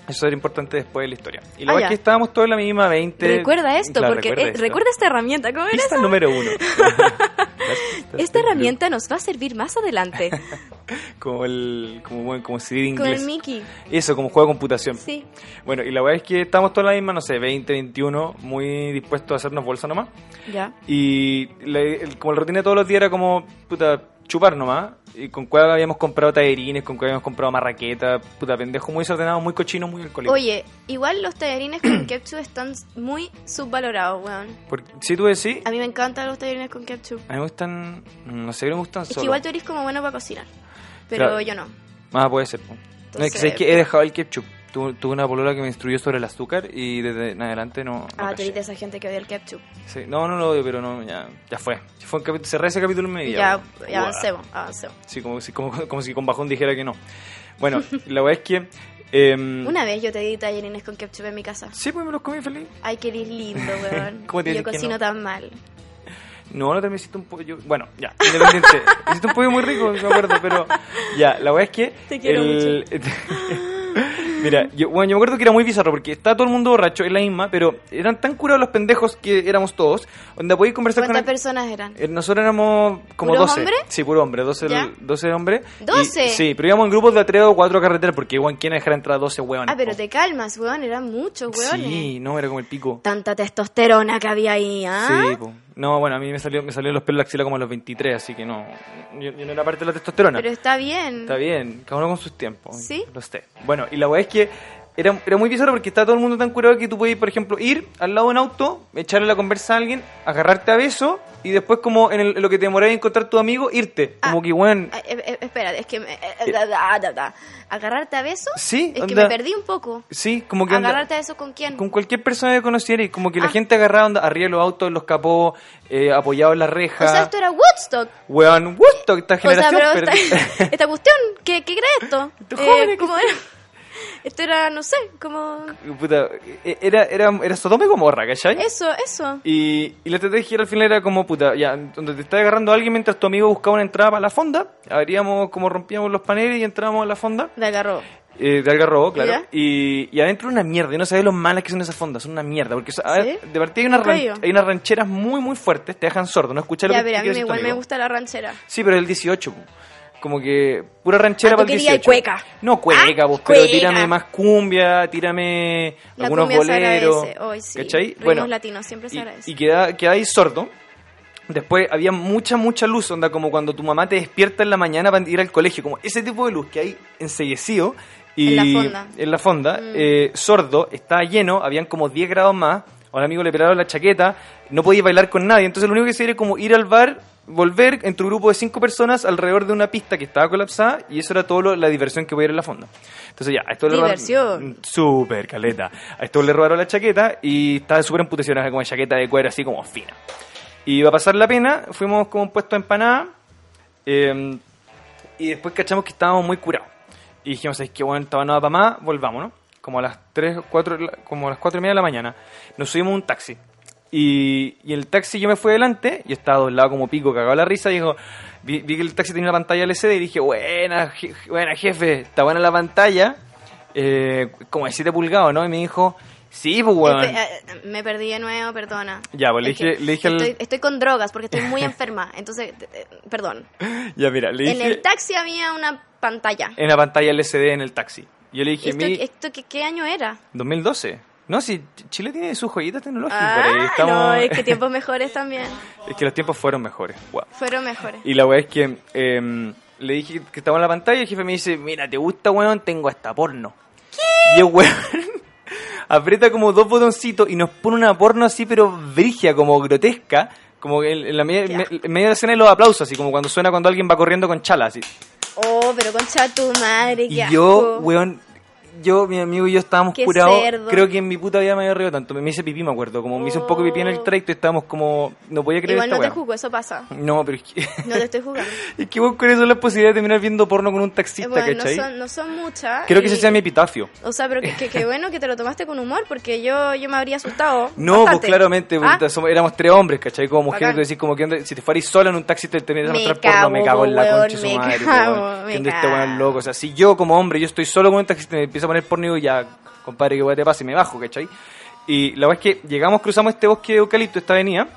eso era importante después de la historia. Y la Ah, verdad es que estábamos todos en la misma 20. Recuerda esto, Claro, porque recuerda esto. recuerda esta herramienta. ¿Cómo era Pista número uno. *laughs* Esta herramienta nos va a servir más adelante. *laughs* Como el. Como, bueno, como Con inglés. el Mickey. Eso, como juego de computación. Sí. Bueno, y la verdad es que estamos todos en la misma, no sé, 20, 21, muy dispuestos a hacernos bolsa nomás. Ya. Y la- el- como la rutina de todos los días era como, puta, chupar nomás. Y con cuál habíamos comprado tallerines, con cuál habíamos comprado marraqueta, puta, pendejo, muy desordenado, muy cochino, muy alcohólico. Oye, igual los tallarines con *coughs* ketchup están muy subvalorados, weón. Si tú decís, A mí me encantan los tallarines con ketchup. a mí me gustan, no sé, me gustan Es solo. que igual tú eres como bueno para cocinar. Pero Claro. yo no. Ah, puede ser. No, es que, Entonces- sé que he dejado el ketchup. Tu- Tuve una polola que me instruyó sobre el azúcar y desde en adelante no. no Ah, tú eres de esa gente que odia el ketchup. Sí, No, no lo odio, pero no, ya, ya fue. Fue un cerré ese capítulo en mi vida. Ya, ya avancemos, avancemos. Sí, como si, como, como si con bajón dijera que no. Bueno, *laughs* la verdad es que. em, Una vez yo te di tallarines con ketchup en mi casa. Sí, pues me los comí feliz. Ay, que eres lindo, *laughs* weón. ¿Cómo te yo cocino no? tan mal. No, no me hiciste un pollo. Bueno, ya, independiente. *laughs* hiciste un pollo muy rico, me acuerdo, pero ya, la verdad es que. Te quiero el- Mira, yo, bueno, yo me acuerdo que era muy bizarro porque estaba todo el mundo borracho, es la misma, pero eran tan curados los pendejos que éramos todos, donde podías conversar con... ¿Cuántas el- personas eran? Eh, Nosotros éramos como ¿Puros 12. hombres? Sí, puro hombre, 12, ¿Ya? 12 hombres. Y- ¿12? sí, pero íbamos en grupos de a 3 o 4 carreteras porque igual quién dejar entrar a 12 hueones. Ah, pero po. te calmas, weón, eran muchos, weones. Sí, no, era como el pico. Tanta testosterona que había ahí, ¿ah? Sí, po. No, bueno, a mí me salió me salieron los pelos de la axila como a los 23, así que no. Yo, yo no era parte de la testosterona. Pero está bien. Está bien, cada uno con sus tiempos. ¿Sí? Lo sé. Bueno, y la weá es que era, era muy bizarro porque está todo el mundo tan curado que tú podías, por ejemplo, ir al lado de un auto, echarle la conversa a alguien, agarrarte a beso y después, como en, el- en lo que te demoraba en encontrar tu amigo, irte. Ah. Como que, weón. Ah, eh, eh, espera, es que me, eh, da, da, da, da. agarrarte a besos. Sí, es que me perdí un poco. Sí, como que. onda- Agarrarte a besos con quién? con cualquier persona que conociera y como que la Ah. gente agarraba onda, arriba de los autos, en los capós, eh, apoyado en la reja. O sea, esto era Woodstock. Weón, Woodstock, esta O sea, generación pero esta, *laughs* esta cuestión, ¿qué, qué crees esto? Estos jóvenes ¿cómo era? Esto era, no sé, como... Puta, e- era, era, era Sodoma y Gomorra, ¿cachai? Eso, eso. Y, y la estrategia al final era como, puta, ya, donde te está agarrando alguien mientras tu amigo buscaba una entrada para la fonda, abríamos, como rompíamos los paneles y entrábamos a la fonda, Me agarró. eh, de algarrobo, claro, y, y adentro una mierda, y no sabes lo malas que son esas fondas, son una mierda, porque de partida hay, he ran- hay unas rancheras muy, muy fuertes, te dejan sordo, no escuchar lo Ya, que pero a mí igual me gusta la ranchera. Sí, pero es el 18, po. Como que pura ranchera Ah, para el querías 18. cueca. No, cueca, Ah, pues, pero cueca. tírame más cumbia, tírame La algunos boleros. Hoy sí. ¿cachai? Ritmos latinos siempre se y, agradece. y queda, queda ahí sordo. Después había mucha, mucha luz, onda como cuando tu mamá te despierta en la mañana para ir al colegio, como ese tipo de luz que hay enseguecido. Y En la fonda. Mm. En la fonda, eh, sordo, estaba lleno, habían como 10 grados más, a un amigo le pelaron la chaqueta, no podía bailar con nadie, entonces lo único que se era como ir al bar, volver en tu grupo de 5 personas alrededor de una pista que estaba colapsada y eso era todo lo- la diversión que podía ir en la fonda. Entonces ya, a esto le robaron- Diversión. Súper, caleta. A esto le robaron la chaqueta y estaba súper emputecido, era como chaqueta de cuero así como fina. Y iba a pasar la pena, fuimos como un puesto de empanada eh, y después cachamos que estábamos muy curados. Y dijimos, es que bueno, estaba nada para más, volvámonos. Como a las 3, 4, como a las 4 y media de la mañana. Nos subimos a un taxi. Y, y el taxi yo me fui adelante, yo estaba doblado como pico, cagado la risa, y dijo, vi, vi que el taxi tenía una pantalla LCD y dije, buena, je- buena jefe, está buena la pantalla, eh, como de 7 pulgadas, ¿no? Y me dijo, sí, pues weón. Espe- eh, me perdí de nuevo, perdona. Ya, pues, le dije- le dije al- estoy, con drogas porque estoy muy enferma. Entonces, eh, perdón. *laughs* Ya, mira, le En dije el taxi había una pantalla. en la pantalla LCD en el taxi. Yo le dije, ¿Esto, mi... esto qué, qué año era? 2012. No, si Chile tiene sus joyitas tecnológicas Ah, por ahí. Estamos... no, es que *laughs* tiempos mejores también. Es que los tiempos fueron mejores. Wow. Fueron mejores. Y la weá es que em, le dije que estaba en la pantalla y el jefe me dice, mira, ¿te gusta, weón? Tengo hasta porno. ¿Qué? Y el weón *laughs* aprieta como dos botoncitos y nos pone una porno así, pero brigia, como grotesca. Como en, la media, Qué me- en medio de la escena de los aplausos, así como cuando suena cuando alguien va corriendo con chala, así. Oh, pero concha tu madre, Y qué yo, asco. weón, yo, mi amigo y yo estábamos Qué curados. cerdo. Creo que en mi puta vida me había reído tanto. Me hice pipí, me acuerdo. Como me hice un poco pipí en el Oh. trayecto y estábamos como. No podía creer Igual esta no te weá. juzgo, eso pasa. No, pero es que. No te estoy jugando. *laughs* es que vos con eso la posibilidad de terminar viendo porno con un taxista, bueno, no ¿cachai? son, no son muchas. Creo que ese sea mi epitafio. O sea, pero que, que, que bueno que te lo tomaste con humor, porque yo, yo me habría asustado. *laughs* No, bastante. pues claramente, ¿Ah? somos- éramos tres hombres, ¿cachai? Como mujer, Bacán. tú decís, como que si te fueras sola en un taxi te terminas a Me mostrar porno, me cago, en la concha de su me madre, cago, me este cago. loco. O sea, si yo como hombre, yo estoy solo con un taxista y me empieza a poner porno, digo, ya, compadre, que weón te pasa y me bajo, ¿cachai? Y la verdad es que llegamos, cruzamos este bosque de eucalipto, esta avenida,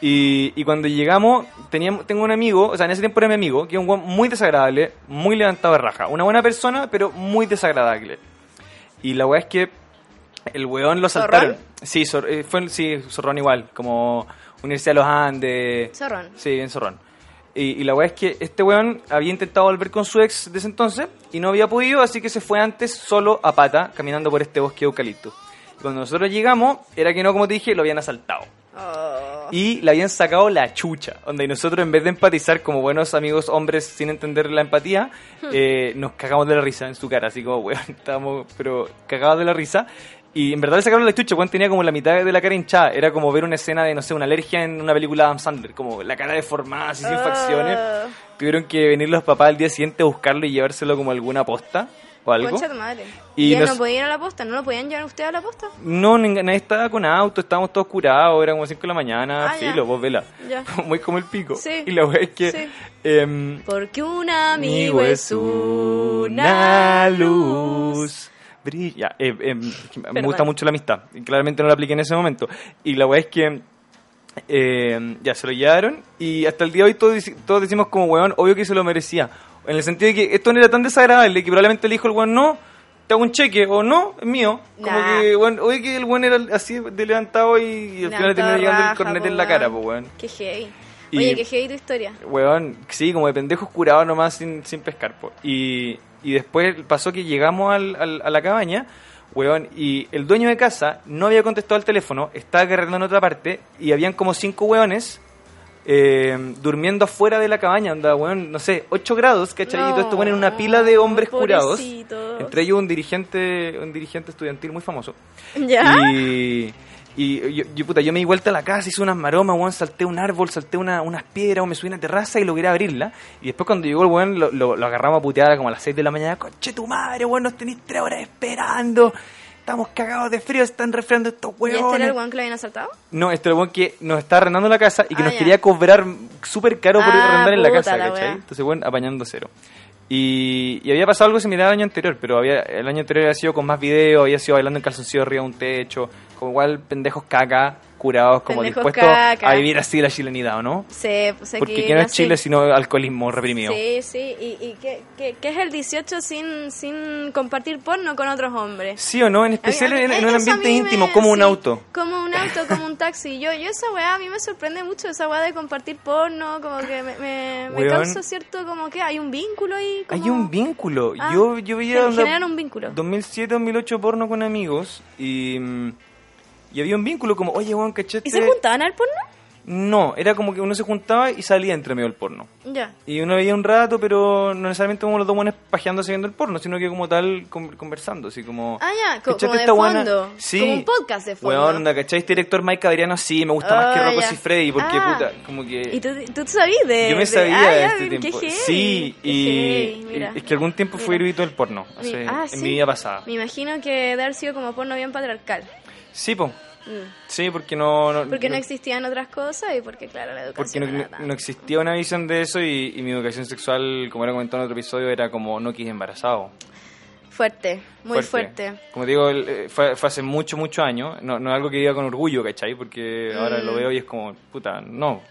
y, y cuando llegamos, teníamos, tengo un amigo, o sea, en ese tiempo era mi amigo, que es un weón muy desagradable, muy levantado de raja. Una buena persona, pero muy desagradable. Y la weá es que el weón lo ¿Zorrón? saltaron. Sí, zor- eh, fue, sí, Zorrón igual, como Universidad de los Andes. Zorrón. Sí, en Zorrón. Y, y la weá es que este weón había intentado volver con su ex de ese entonces y no había podido, así que se fue antes solo a pata, caminando por este bosque de eucalipto. Y cuando nosotros llegamos, era que no, como te dije, lo habían asaltado. Oh. Y le habían sacado la chucha. Donde nosotros, en vez de empatizar como buenos amigos hombres sin entender la empatía, eh, nos cagamos de la risa en su cara. Así como, weón, *laughs* estábamos, pero cagados de la risa. Y en verdad le sacaron la chucha, weón tenía como la mitad de la cara hinchada. Era como ver una escena de, no sé, una alergia en una película de Adam Sandler. Como la cara deformada, así sin facciones. Ah. Tuvieron que venir los papás al día siguiente a buscarlo y llevárselo como alguna posta o algo. Concha madre. Y Y, él nos- no podía ir a la posta, ¿no lo podían llevar ustedes a la posta? No, nadie estaba con auto, estábamos todos curados, era como 5 de la mañana, Ah, filo, vos vela. Ya. *laughs* Muy como el pico. Sí. Y la wea es que. Sí. em, Porque un amigo es una una luz. Brilla. Eh, eh, me gusta mucho la amistad. Y claramente no la apliqué en ese momento. Y la weá es que eh, ya se lo llevaron y hasta el día de hoy todos, todos decimos como weón, obvio que se lo merecía. En el sentido de que esto no era tan desagradable que probablemente le dijo el weón no, te hago un cheque o no, es mío. Como Nah. que, weón, oye que el weón era así de levantado y, y al final le terminó llegando el cornete en la cara, pues weón. Qué heavy. Y- Oye, qué heavy tu historia. Weón, sí, como de pendejos curados nomás sin, sin pescar. po. Y, y después pasó que llegamos al, al- a la cabaña, weón, y el dueño de casa no había contestado al teléfono, estaba cargando en otra parte, y habían como cinco weones eh, durmiendo afuera de la cabaña, onda, weón, no sé, 8 grados, ¿cachai? y todo esto, weón, en una pila de hombres curados. Entre ellos un dirigente, un dirigente estudiantil muy famoso. ¿Ya? Y, y yo, yo, puta, yo me di vuelta a la casa, hice unas maromas, weón, salté un árbol, salté una, unas piedras, me subí a una terraza y logré abrirla. Y después cuando llegó el weón, lo, lo, lo agarramos a putear como a las 6 de la mañana. Conche tu madre, weón, nos tenéis tres horas esperando. Estamos cagados de frío, están resfriando estos ¿Y este era el weón que lo habían asaltado? No, este era el weón que nos estaba arrendando la casa y que Ah, nos ya. quería cobrar súper caro por Ah, arrendar en la casa, la ¿cachai? wea. Entonces, weón, apañando cero. Y, había pasado algo similar al año anterior, pero había, el año anterior había sido con más video, había sido bailando en calzoncillo arriba de un techo, como igual pendejos caca, curados, como dispuestos caca. a vivir así la chilenidad, ¿o no? Sí, pues Porque aquí que no es. Chile sino alcoholismo reprimido. Sí, sí. ¿Y, y qué, qué, qué es el 18 sin, sin compartir porno con otros hombres? ¿Sí o no? En especial mí- en, un ambiente íntimo, como un auto. Como un auto, como un taxi. Yo, yo esa weá a mí me sorprende mucho, esa weá de compartir porno, como que me, me, causa cierto, como que hay un vínculo ahí. Como... Hay un vínculo. Ah, yo, yo veía generan un vínculo. 2007, 2008 porno con amigos y, mm, y había un vínculo como, oye, weón, ¿cachaste? ¿Y se juntaban al porno? No, era como que uno se juntaba y salía entre medio del porno. Ya. Y uno veía un rato, pero no necesariamente como los dos buenos pajeándose viendo el porno, sino que como tal con- conversando, así como... Ah, ya, co- ¿cachaste como de esta buena? fondo. Sí. Como un podcast de fondo. Weón, onda, ¿cachai? Este director Mike Adriano, sí, me gusta más que Ah, Rocco ya. Freddy, porque Ah. puta, como que... ¿Y tú, tú sabías de...? Yo me de- sabía ah, de ya, este qué tiempo. heavy, Sí, qué y heavy, mira. es que algún tiempo fui Mira. grito del porno, Mi- hace- ah, en sí. mi vida pasada. Me imagino que debe haber sido como porno bien patriarcal. Sí, po. Mm. Sí, porque no... no Porque no no- existían otras cosas y porque, claro, la porque educación no, no existía una visión de eso y, y mi educación sexual, como era comentado en otro episodio, era como no quise embarazado. Fuerte, muy fuerte. Como te digo, eh, fue, fue hace mucho, mucho años. No, no es algo que diga con orgullo, ¿cachai? Porque ahora Mm. lo veo y es como, puta, no.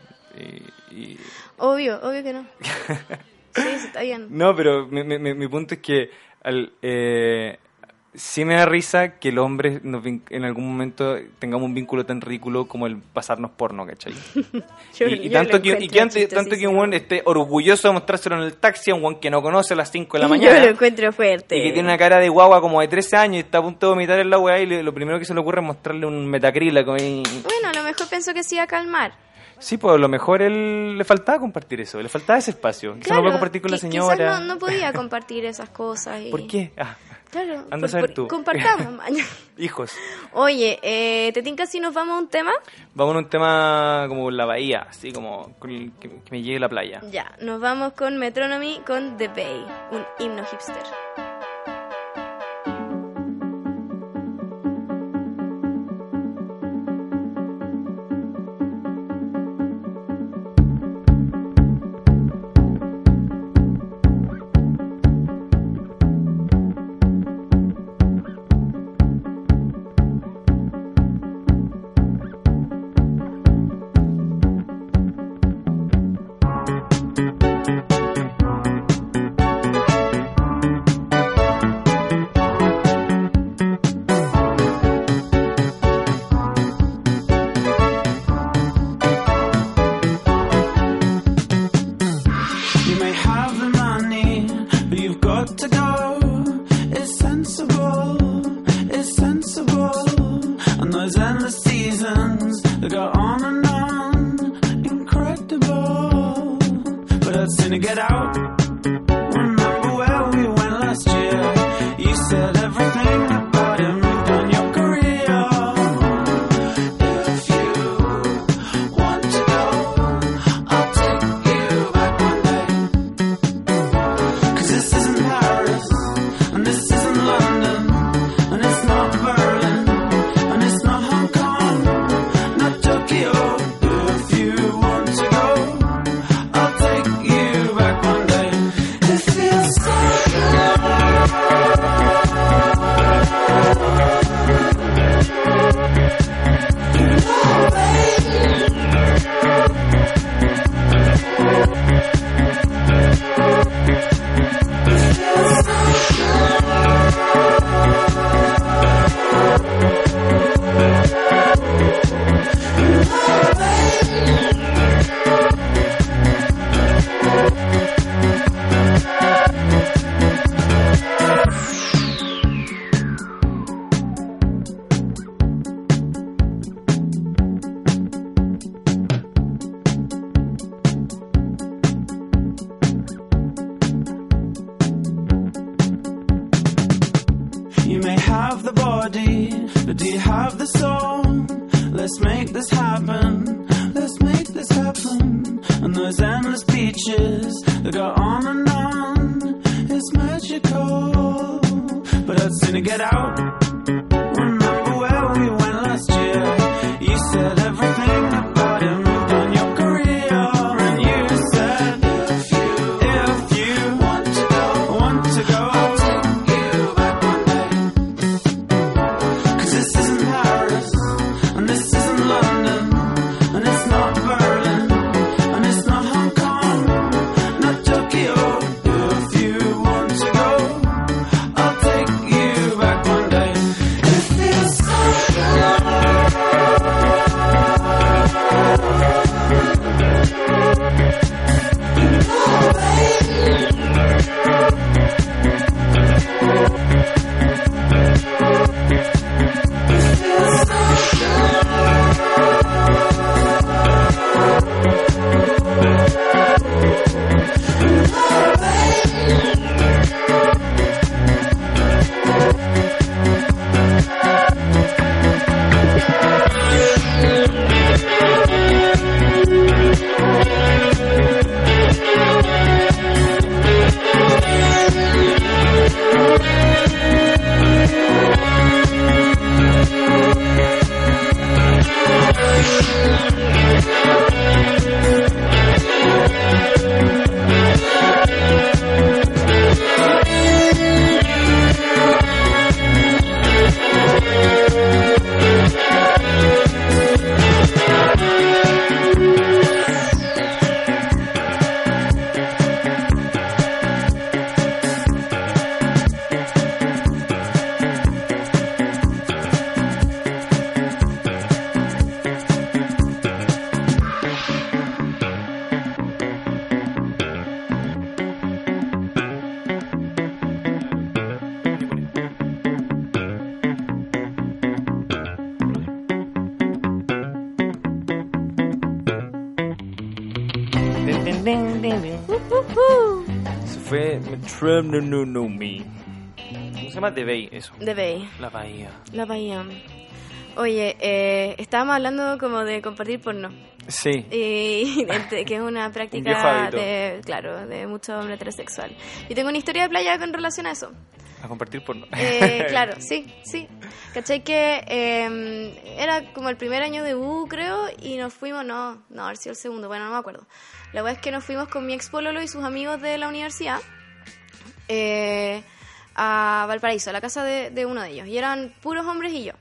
Y, y- Obvio, obvio que no. *laughs* Sí, está bien. No, pero mi- mi punto es que al, eh, sí me da risa que los hombres nos en algún momento tengamos un vínculo tan ridículo como el pasarnos porno, ¿cachai? *laughs* Yo- y, y yo tanto que, y que antes- tanto que un weón esté orgulloso de mostrárselo en el taxi a un weón que no conoce a las 5 de la *laughs* Yo mañana. lo encuentro fuerte. Y que tiene una cara de guagua como de 13 años y está a punto de vomitar en la weá y le- lo primero que se le ocurre es mostrarle un metacrílaco y... Bueno, a lo mejor pensó que se iba a calmar. Sí, pues a lo mejor él le faltaba compartir eso, le faltaba ese espacio. Quizá no lo Claro, compartir con la señora. No, no podía compartir esas cosas. *laughs* Y... ¿Por qué? Ah, Claro, Anda a saber tú. Compartamos *laughs* mañana. hijos. Oye, eh, ¿te tinca si nos vamos a un tema? Vamos a un tema como la bahía, así como que, que me llegue la playa. Ya, nos vamos con Metronomy con The Bay, un himno hipster. Seasons go on and on, incredible. But I'd sooner get out. Fue Metronomy. ¿Cómo se llama? The Bay, eso. De Bay, La bahía. la bahía. Oye, eh, estábamos hablando como de compartir porno. Sí. Y *laughs* que es una *laughs* práctica hábito. de, claro, de mucho hombre heterosexual. Y tengo una historia de playa con relación a eso. A compartir porno. Eh, *laughs* claro, sí, sí. ¿Cachai que eh, era como el primer año de U, creo, y nos fuimos, no, no, haber sido el segundo, bueno, no me acuerdo. La verdad es que nos fuimos con mi ex pololo y sus amigos de la universidad eh, a Valparaíso, a la casa de, de uno de ellos. Y eran puros hombres y yo.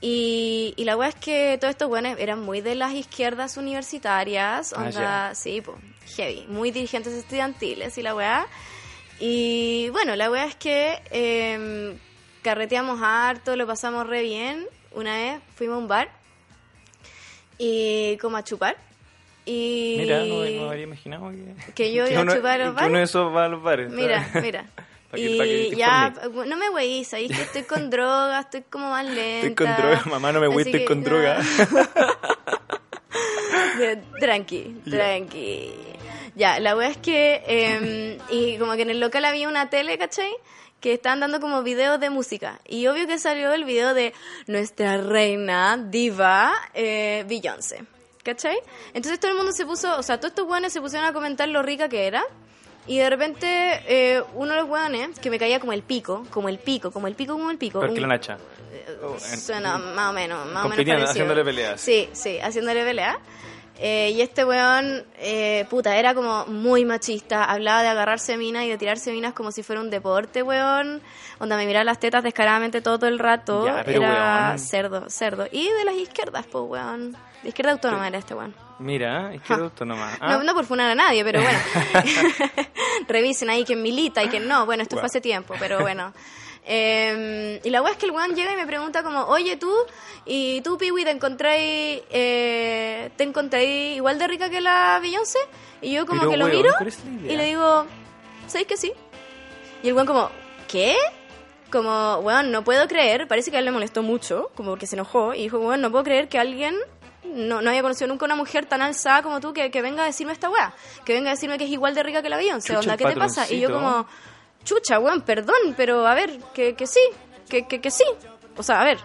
Y, y la weá es que todos estos weones eran muy de las izquierdas universitarias, Ah, onda, sí, pues, heavy, muy dirigentes estudiantiles y la weá. Y bueno, la weá es que eh, carreteamos harto, lo pasamos re bien. Una vez fuimos a un bar y como a chupar. Y Mira, no, no habría imaginado que... *laughs* Que yo *laughs* iba a chupar a los que uno de bares. esos va a los bares. Mira, ¿sabes? *laughs* mira. Que- y ya, por no me weí, sabéis que estoy con droga, estoy como más lenta. Estoy con droga, mamá, no me Así estoy con no. droga. Tranqui, tranqui. Ya, la wea es que, eh, y como que en el local había una tele, ¿cachai? Que estaban dando como videos de música. Y obvio que salió el video de nuestra reina, diva, eh, Beyoncé. ¿Cachai? Entonces todo el mundo se puso, o sea, todos estos weones se pusieron a comentar lo rica que era. Y de repente, eh, uno de los weones, que me caía como el pico, como el pico, como el pico, como el pico. Peor que un- la Nacha. En- Suena más o menos, más o menos parecido. haciéndole peleas. Sí, sí, haciéndole pelea. Eh, y este weón, eh, puta, era como muy machista. Hablaba de agarrarse minas y de tirarse minas como si fuera un deporte, weón. Onda, me miraba las tetas descaradamente todo el rato. Ya, era weón. cerdo, cerdo. Y de las izquierdas, pues, weón. De izquierda autónoma era este weón. Mira, izquierda autónoma. Ah, No, no por funar a nadie, pero bueno. *laughs* *laughs* Revisen ahí quién milita y quién no. Bueno, esto Wow. fue hace tiempo, pero bueno. *laughs* Eh, y la weá es que el weón llega y me pregunta como, oye tú, y tú, Piwi, ¿te encontráis, eh, ¿te encontráis igual de rica que la Beyoncé? Y yo como Pero, que lo weón, miro y le digo, ¿sabéis que sí? Y el weón como, ¿qué? Como, weón, no puedo creer, parece que a él le molestó mucho, como porque se enojó, y dijo, weón, no puedo creer que alguien no, no haya conocido nunca una mujer tan alzada como tú que, que venga a decirme esta weá, que venga a decirme que es igual de rica que la Beyoncé, onda, ¿qué te pasa? Y yo como, chucha, weón, perdón, pero a ver, que, que sí, que, que, que sí. O sea, a ver,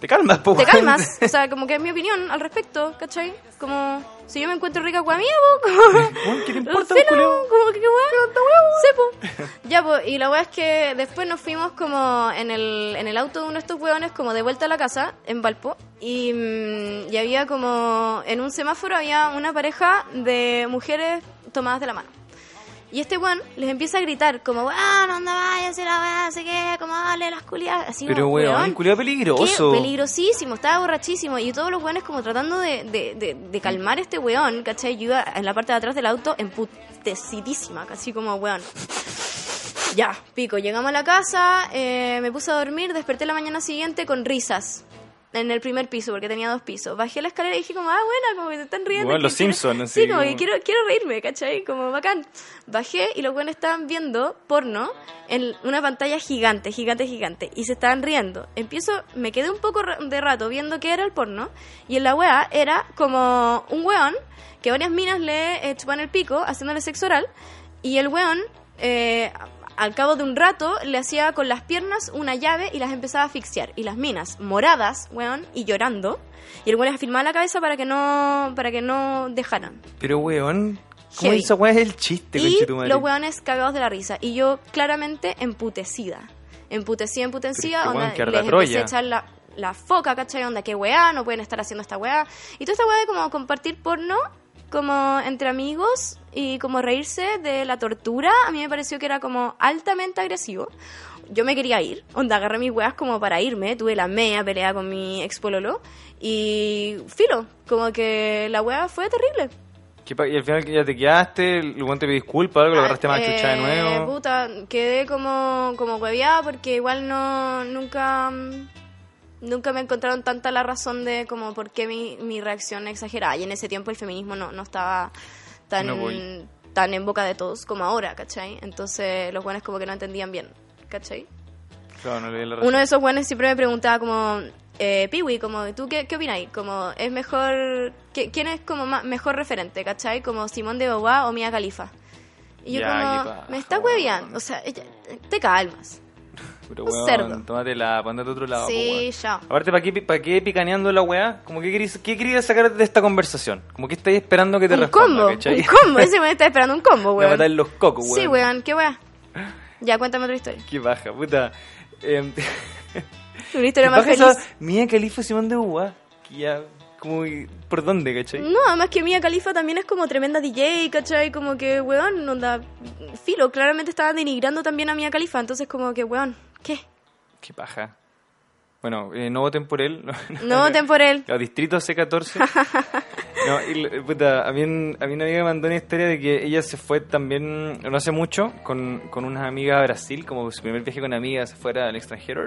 Te calmas, po. te weón. calmas. O sea, como que es mi opinión al respecto, ¿cachai? Como, si yo me encuentro rica con mi amigo, *laughs* como... Weón, ¿Qué te importa, como que qué weá. Sí, po. Ya, pues, y la weá es que después nos fuimos como en el, en el auto de uno de estos weones, como de vuelta a la casa, en Valpo, y, mm, y había como, en un semáforo había una pareja de mujeres tomadas de la mano. Y este weón les empieza a gritar, como, weón, ¿dónde vayas? la weá, no sé qué, como, dale las culiadas. Así Pero, como, weón, culiao peligroso. Qué peligrosísimo, estaba borrachísimo. Y todos los weones como tratando de, de, de, de calmar a este weón, ¿cachai? Yo iba en la parte de atrás del auto emputecidísima, casi como weón. Ya, pico, llegamos a la casa, eh, me puse a dormir, desperté la mañana siguiente con risas. En el primer piso, porque tenía dos pisos. Bajé la escalera y dije como, ah, buena, como que se están riendo. Bueno, los Simpsons, Sí, como que quiero, quiero reírme, ¿cachai? Como bacán. Bajé y los buenos estaban viendo porno en una pantalla gigante, gigante, gigante. Y se estaban riendo. Empiezo, me quedé un poco de rato viendo qué era el porno. Y en la weá era como un weón que varias minas le eh, chupan el pico haciéndole sexo oral. Y el weón, eh, al cabo de un rato, le hacía con las piernas una llave y las empezaba a asfixiar. Y las minas, moradas, weón, y llorando. Y el weón les afirmaba la cabeza para que no, para que no dejaran. Pero, weón, ¿cómo Heavy. esa weá es el chiste, Y conchetumare? los weones cagados de la risa. Y yo claramente emputecida. Emputecida, emputecida. Pero es que, onda, weón, que arda les empecé a echar la, la foca, ¿cachai? Onda, qué weá, no pueden estar haciendo esta weá. Y toda esta weá de como compartir porno, como entre amigos y como reírse de la tortura, a mí me pareció que era como altamente agresivo. Yo me quería ir, onda, agarré mis weas como para irme, tuve la mea pelea con mi ex pololo y filo, como que la wea fue terrible. ¿Qué pa- Y al final ya te quedaste, el te pidió disculpas, algo, lo agarraste más chucha de nuevo. Puta, quedé como, como hueveada porque igual no, nunca, mm, nunca me encontraron tanta la razón de como por qué mi, mi reacción exagerada. Y en ese tiempo el feminismo no, no estaba tan, No voy. tan en boca de todos como ahora, ¿cachai? Entonces los buenos como que no entendían bien, ¿cachai? Claro, no la. Uno de esos buenos siempre me preguntaba como, eh, Piwi, como, ¿tú qué, qué opináis? Como, ¿es mejor, qué- quién es como ma- mejor referente, cachai? Como Simón de Beauvoir o Mia Khalifa. Y yo Ya, como, me está weón. hueveando, o sea, ella- te calmas. Pero, un weón, cerdo. tómatela, póndate a otro lado. sí, ya. Aparte, ¿para qué, ¿para qué picaneando la weá? Como que querías, ¿Qué querías sacar de esta conversación? Como que estáis esperando que te Un responda, combo, ¿cachai? un combo, ese weón está esperando un combo, *laughs* weón. matar los cocos, weón. Sí, weón, qué weón. Ya, cuéntame otra historia. Qué baja, puta. Eh, *laughs* Una historia más feliz. esa Mía Califa Simón de Uva. Que ya, como, ¿por dónde, cachai? No, además que Mia Khalifa también es como tremenda DJ, ¿cachai? Como que, weón, onda, filo, claramente estaba denigrando también a Mia Khalifa, entonces como que, weón, ¿qué? Qué paja. Bueno, eh, *laughs* no voten por él. No voten por él. Distrito C14. *laughs* no, y, l- puta, a mí, a mí una amiga me mandó una historia de que ella se fue también, no hace mucho, con, con unas amigas a Brasil, como su primer viaje con amigas fuera al extranjero.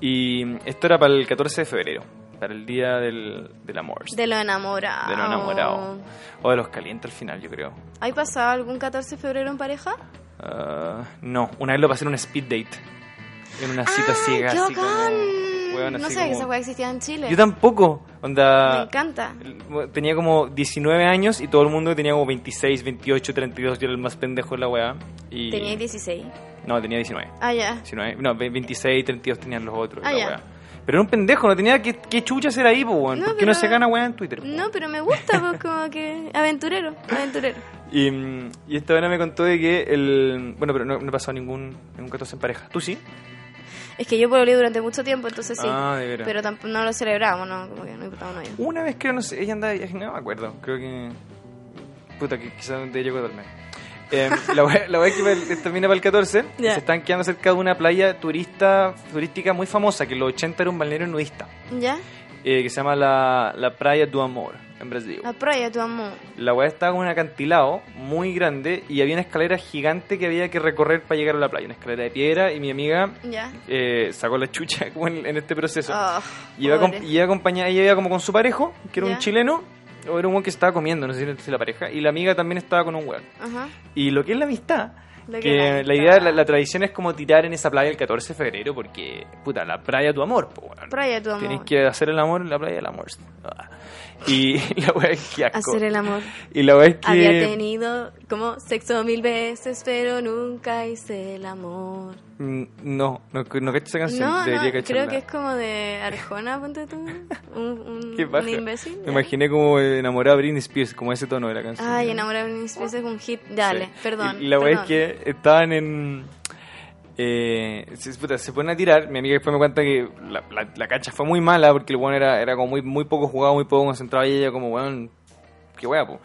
Y esto era para el 14 de febrero, para el día del, del amor. De lo enamorado. De lo enamorado. O de los calientes al final, yo creo. ¿Hay pasado algún 14 de febrero en pareja? Ah, no, una vez lo pasé en un speed date. En una cita ¡Ay, ciega. ¡Qué así como- weón, no así sabía que como- esa weá existía en Chile. Yo tampoco. Onda. Me encanta. Tenía como 19 años y todo el mundo tenía como 26, 28, 32. Yo era el más pendejo de la weá. Y... Tenía 16. No, tenía 19. Ah, ya. 19. No, ve- 26, 32 tenían los otros. Ah, la ya. weá. Pero era un pendejo, no tenía que, que chucha hacer ahí, po, weón. No, ¿Por qué no se gana weá en Twitter? po, No, pero me gusta, pues, como que. Aventurero, aventurero. *laughs* Y, y esta buena me contó de que el. Bueno, pero no, no he pasado ningún, ningún 14 en pareja. ¿Tú sí? Es que yo pololeé durante mucho tiempo, entonces sí. Ah, de veras. Pero tampoco no lo celebramos, ¿no? Como que no importaba nada. Una vez creo, no sé, ella andaba de viaje, no me acuerdo. Creo que. Puta, que quizás de yo acordarme. Eh, la wea la que también para el 14 Ya. se están quedando cerca de una playa turista turística muy famosa que en los 80 era un balneario nudista ¿Ya? eh, que se llama la, la Praia do Amor en Brasil. La playa, tu amor. La weá estaba con un acantilado muy grande y había una escalera gigante que había que recorrer para llegar a la playa, una escalera de piedra y mi amiga eh, sacó la chucha *laughs* en, en este proceso. Ah, Y iba, y iba acompañada, ella iba como con su parejo, que era un chileno, o era un weón que estaba comiendo, no sé si la pareja, y la amiga también estaba con un weón. Ajá. Y lo que es la amistad, que que la idea, la, la tradición es como tirar en esa playa el 14 de febrero, porque, puta, la playa tu amor, po, weón. Playa, tu amor. Tienes que hacer el amor en la playa del amor. Ah. *laughs* Y la weá es que asco. Hacer el amor. Y la weá es que... Había tenido Como sexo mil veces, pero nunca hice el amor. Mm, No, no, no cacho esa canción. No, no, Debería creo cacharla. que es como de Arjona, ponte tú. Un, un, *laughs* Qué un imbécil. Me ya. imaginé como enamorado de Britney Spears, como ese tono de la canción. Ay, enamorado de Britney Spears es un hit. Dale, Sí. perdón. Y la wea es perdón. que estaban en. Eh, se, puta, se ponen a tirar. Mi amiga después me cuenta que la, la, la cancha fue muy mala porque el weón era, era como muy, muy poco jugado, muy poco concentrado. Y ella, como weón, qué wea, po.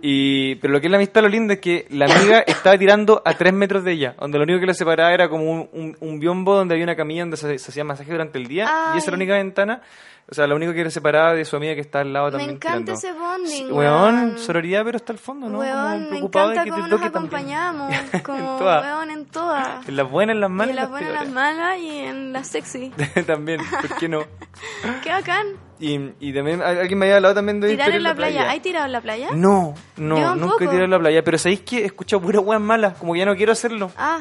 Y, pero lo que es la amistad, lo lindo es que la amiga *laughs* estaba tirando a tres metros de ella, donde lo único que la separaba era como un, un, un biombo donde había una camilla donde se, se hacía masaje durante el día, y esa era la única ventana. O sea, lo único que la separaba de su amiga que está al lado Me también. encanta tirando. ese bonding, Weón, weón. sororidad, pero está al fondo, ¿no? Weón, Como me preocupado de encanta que cómo te nos acompañamos. *laughs* Como, todas. weón, en todas. En las buenas, en las Y malas, en las buenas, en las malas y en las sexy. *laughs* también, ¿por qué no? *laughs* Qué bacán. Y, y también, ¿al- alguien me había hablado también de Tirar en la playa. ¿Hay tirado en la playa? No, no, Yo nunca he tirado en la playa, pero ¿sabéis que he escuchado puras weas malas? Como que ya no quiero hacerlo. Ah.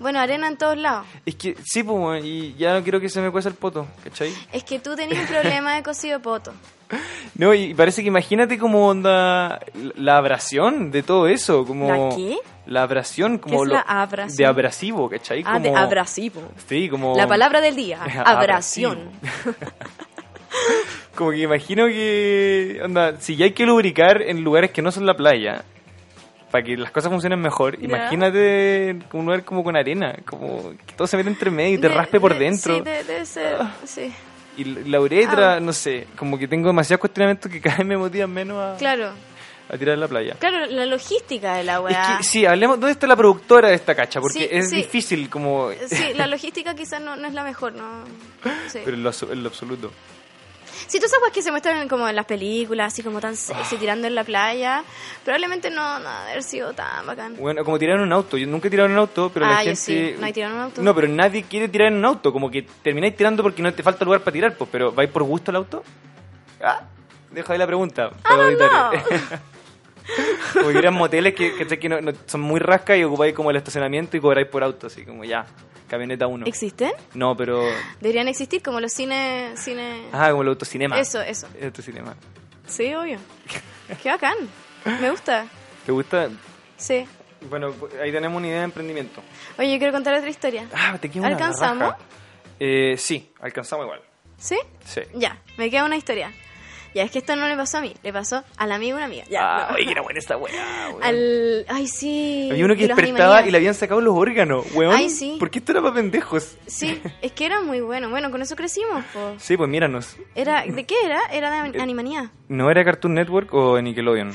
Bueno, arena en todos lados. Es que, sí, pues, y ya no quiero que se me cueza el poto, ¿cachai? Es que tú tenías un problema de cocido poto. *laughs* No, y parece que imagínate como onda la abrasión de todo eso, como... ¿La qué? La abrasión, como es lo... la abrasión? De abrasivo, ¿cachai? Ah, de Como- abrasivo. Sí, como... La palabra del día, *laughs* abrasión. *laughs* Como que imagino que, onda, si ya hay que lubricar en lugares que no son la playa, para que las cosas funcionen mejor, imagínate un lugar como con arena, como que todo se mete entre medio y te De- raspe por de- dentro. Sí, de- debe ser, sí. Y la uretra, Ah. no sé, como que tengo demasiados cuestionamientos que cada vez me motivan menos a, Claro, a tirar en la playa. claro, la logística de la Es weá. que, sí, hablemos, ¿dónde está la productora de esta cacha? Porque Sí, es sí. difícil como... Sí, la *laughs* logística quizás no, no es la mejor, ¿no? Sí. Pero en lo, en lo absoluto. Si tú sabes que se muestran como en las películas, así como tan sexy, tirando en la playa, probablemente no, no ha haber sido tan bacán. Bueno, como tirar en un auto. Yo nunca he tirado en un auto, pero la Ah, yo gente... sí. ¿No hay tirado en un auto? No, pero nadie quiere tirar en un auto. Como que termináis tirando porque no te falta lugar para tirar, pues. Pero ¿vais por gusto al auto? Ah, deja ahí la pregunta. para don't auditorio. *laughs* como moteles que, que, que no- no- son muy rascas y ocupáis como el estacionamiento y cobráis por auto, así como ya, camioneta. ¿Existen? No, pero... Deberían existir como los cines... Cine... Ah, como el autocinema. Eso, eso. El autocinema. Sí, obvio. Qué bacán. Me gusta. ¿Te gusta? Sí. Bueno, ahí tenemos una idea de emprendimiento. Oye, yo quiero contar otra historia. Ah, te una la ¿Alcanzamos? raja. Eh, sí, alcanzamos igual. ¿Sí? Sí. Ya, me queda una historia. Ya, es que esto no le pasó a mí, le pasó al amigo una amiga. Ya, Ah, no. oye, que era buena esta weá. Al... Ay, sí. Había uno que despertaba y le habían sacado los órganos, weón. Ay, sí. ¿Por qué esto era para pendejos? Sí, es que era muy bueno. Bueno, con eso crecimos, po. Sí, pues míranos. Era, ¿De qué era? Era Eh, de Animanía. ¿No era Cartoon Network o Nickelodeon?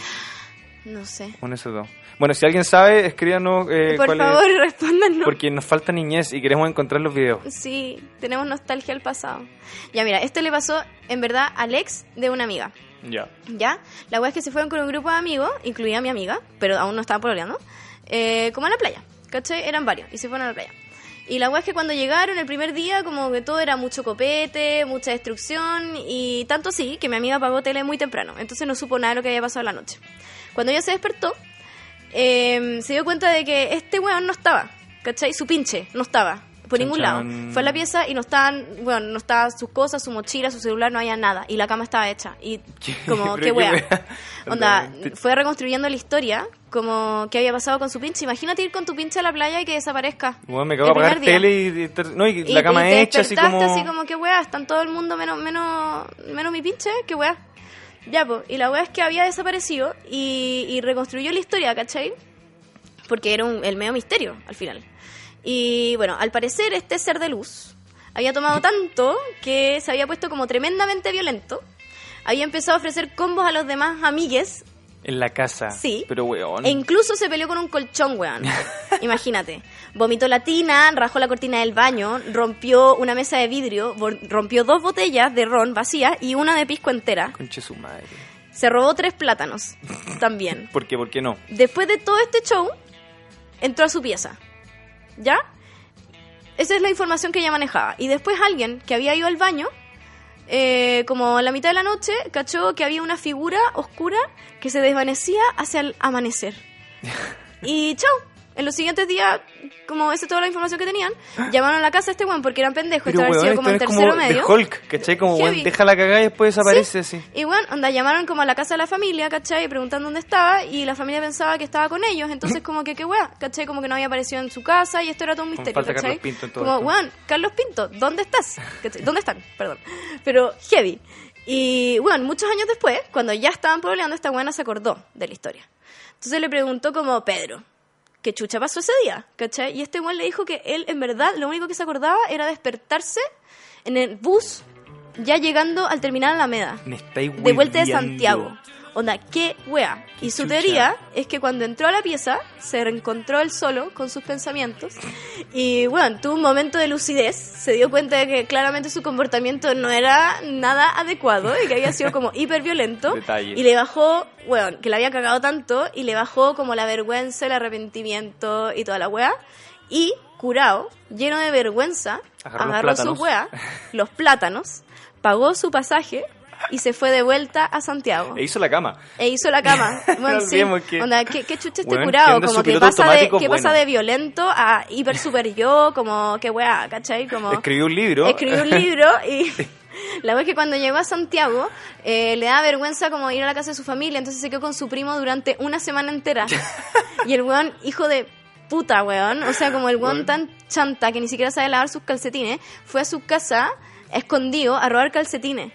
No sé. Uno de esos dos. Bueno, si alguien sabe, escríbanos eh, Por cuál favor, es. *laughs* respóndanos. Porque nos falta niñez y queremos encontrar los videos. Sí, tenemos nostalgia al pasado. Ya, mira, esto le pasó en verdad al ex de una amiga. Ya. ¿Ya? La wea es que se fueron con un grupo de amigos, incluida mi amiga, pero aún no estaban pololeando, eh, como a la playa, ¿cachai? Eran varios y se fueron a la playa. Y la wea es que cuando llegaron el primer día, como que todo era mucho copete, mucha destrucción, y tanto así que mi amiga apagó tele muy temprano, entonces no supo nada de lo que había pasado la noche. Cuando ella se despertó, eh, se dio cuenta de que este weón no estaba, ¿cachai? Su pinche no estaba. Por ningún lado. Fue a la pieza y no estaban, bueno, no estaban sus cosas, su mochila, su celular, no había nada. Y la cama estaba hecha. Y *laughs* como, qué wea. *laughs* Onda, fue reconstruyendo la historia, como qué había pasado con su pinche. Imagínate ir con tu pinche a la playa y que desaparezca. Bueno, me acabo de apagar tele y, no, y Y- la cama y te hecha así como... así como, qué wea, están todo el mundo menos, menos, menos mi pinche, qué wea. Ya, pues, y la wea es que había desaparecido y, y reconstruyó la historia, ¿cachai? Porque era un, el medio misterio al final. Y bueno, al parecer este ser de luz había tomado tanto que se había puesto como tremendamente violento. Había empezado a ofrecer combos a los demás amigues En la casa. Sí. Pero weón. e incluso se peleó con un colchón, weón. *laughs* Imagínate. Vomitó la tina, rajó la cortina del baño, rompió una mesa de vidrio, rompió dos botellas de ron vacías y una de pisco entera. Conche su madre. Se robó tres plátanos *laughs* también. ¿Por qué? ¿Por qué no? Después de todo este show, entró a su pieza. ¿Ya? Esa es la información que ella manejaba. Y después alguien que había ido al baño, eh, como a la mitad de la noche, cachó que había una figura oscura que se desvanecía hacia el amanecer. *laughs* Y chau, En los siguientes días, como esa es toda la información que tenían, llamaron a la casa de este weón porque eran pendejos. Weón, sido como en tercero como de medio. Hulk, ¿cachai? Como, *laughs* weón, deja la cagada y después desaparece, así. Y bueno, onda, llamaron como a la casa de la familia, ¿cachai? Preguntando dónde estaba y la familia pensaba que estaba con ellos, entonces como que qué weá, ¿cachai? Como que no había aparecido en su casa y esto era todo un misterio, ¿cachai? Carlos Pinto en todo como, weón, Carlos Pinto, ¿dónde estás? ¿Cachai? ¿Dónde están? Perdón. Pero heavy. Y bueno, muchos años después, cuando ya estaban pobleando, esta buena se acordó de la historia. Entonces le preguntó como, Pedro, ¿qué chucha pasó ese día? ¿Cachai? Y este weón le dijo que él, en verdad, lo único que se acordaba era despertarse en el bus ya llegando al terminal Alameda Me estáis de vuelta de. Santiago. Onda, qué wea. Y su chucha. teoría es que cuando entró a la pieza, se reencontró él solo con sus pensamientos. Y bueno, tuvo un momento de lucidez. Se dio cuenta de que claramente su comportamiento no era nada adecuado y que había sido como *laughs* hiper violento. Detalle. Y le bajó, bueno, que le había cagado tanto y le bajó como la vergüenza, el arrepentimiento y toda la wea. Y curado, lleno de vergüenza, Agarró agarró sus weas, *laughs* los plátanos, pagó su pasaje y se fue de vuelta a Santiago. E hizo la cama. E hizo la cama. *laughs* Bueno, No sí. olvidemos que- Onda, ¿qué, qué chucha este curado? Como que pasa, de, que pasa de violento a hiper super yo, como que weá, ¿cachai? Como Escribió un libro. escribió un libro y *laughs* la vez que cuando llegó a Santiago eh, le da vergüenza como ir a la casa de su familia, entonces se quedó con su primo durante una semana entera. *laughs* y el weón, hijo de puta, weón, o sea, como el Weón. tan chanta que ni siquiera sabe lavar sus calcetines, fue a su casa escondido a robar calcetines.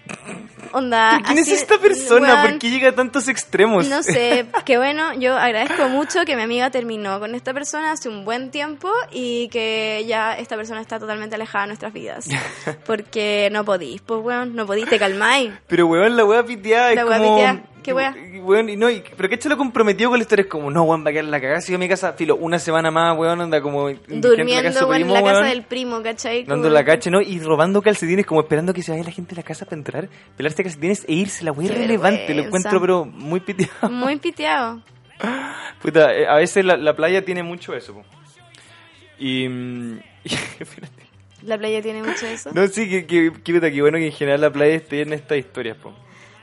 Onda, ¿Quién es esta persona? ¿Por qué llega a tantos extremos? no sé, *laughs* qué bueno, yo agradezco mucho que mi amiga terminó con esta persona hace un buen tiempo y que ya esta persona está totalmente alejada de nuestras vidas. *laughs* Porque no podís, pues weón, no podís, te calmáis. Pero weón, la weá piteada es La como... piteada, ¿qué weá? Weón, y no, y- pero que lo comprometido con la historia es como, no, weón, va a quedar la cagada. Sigo a mi casa, filo, una semana más, weón, anda como... indigente en la casa Durmiendo weón, en la casa del primo, ¿cachai? Dando la cacha, ¿no? Y robando calcetines, como esperando que se vaya la gente de la casa para entrar, pelarse calcetines e irse. La weá Qué irrelevante, lo encuentro, pero muy piteado. Muy piteado. *laughs* Puta, eh, a veces la, la playa tiene mucho eso, po. Y... mm, *laughs* y-. La playa tiene mucho eso. No, sí, que, que, que, puta, que bueno que en general la playa esté en estas historias, po.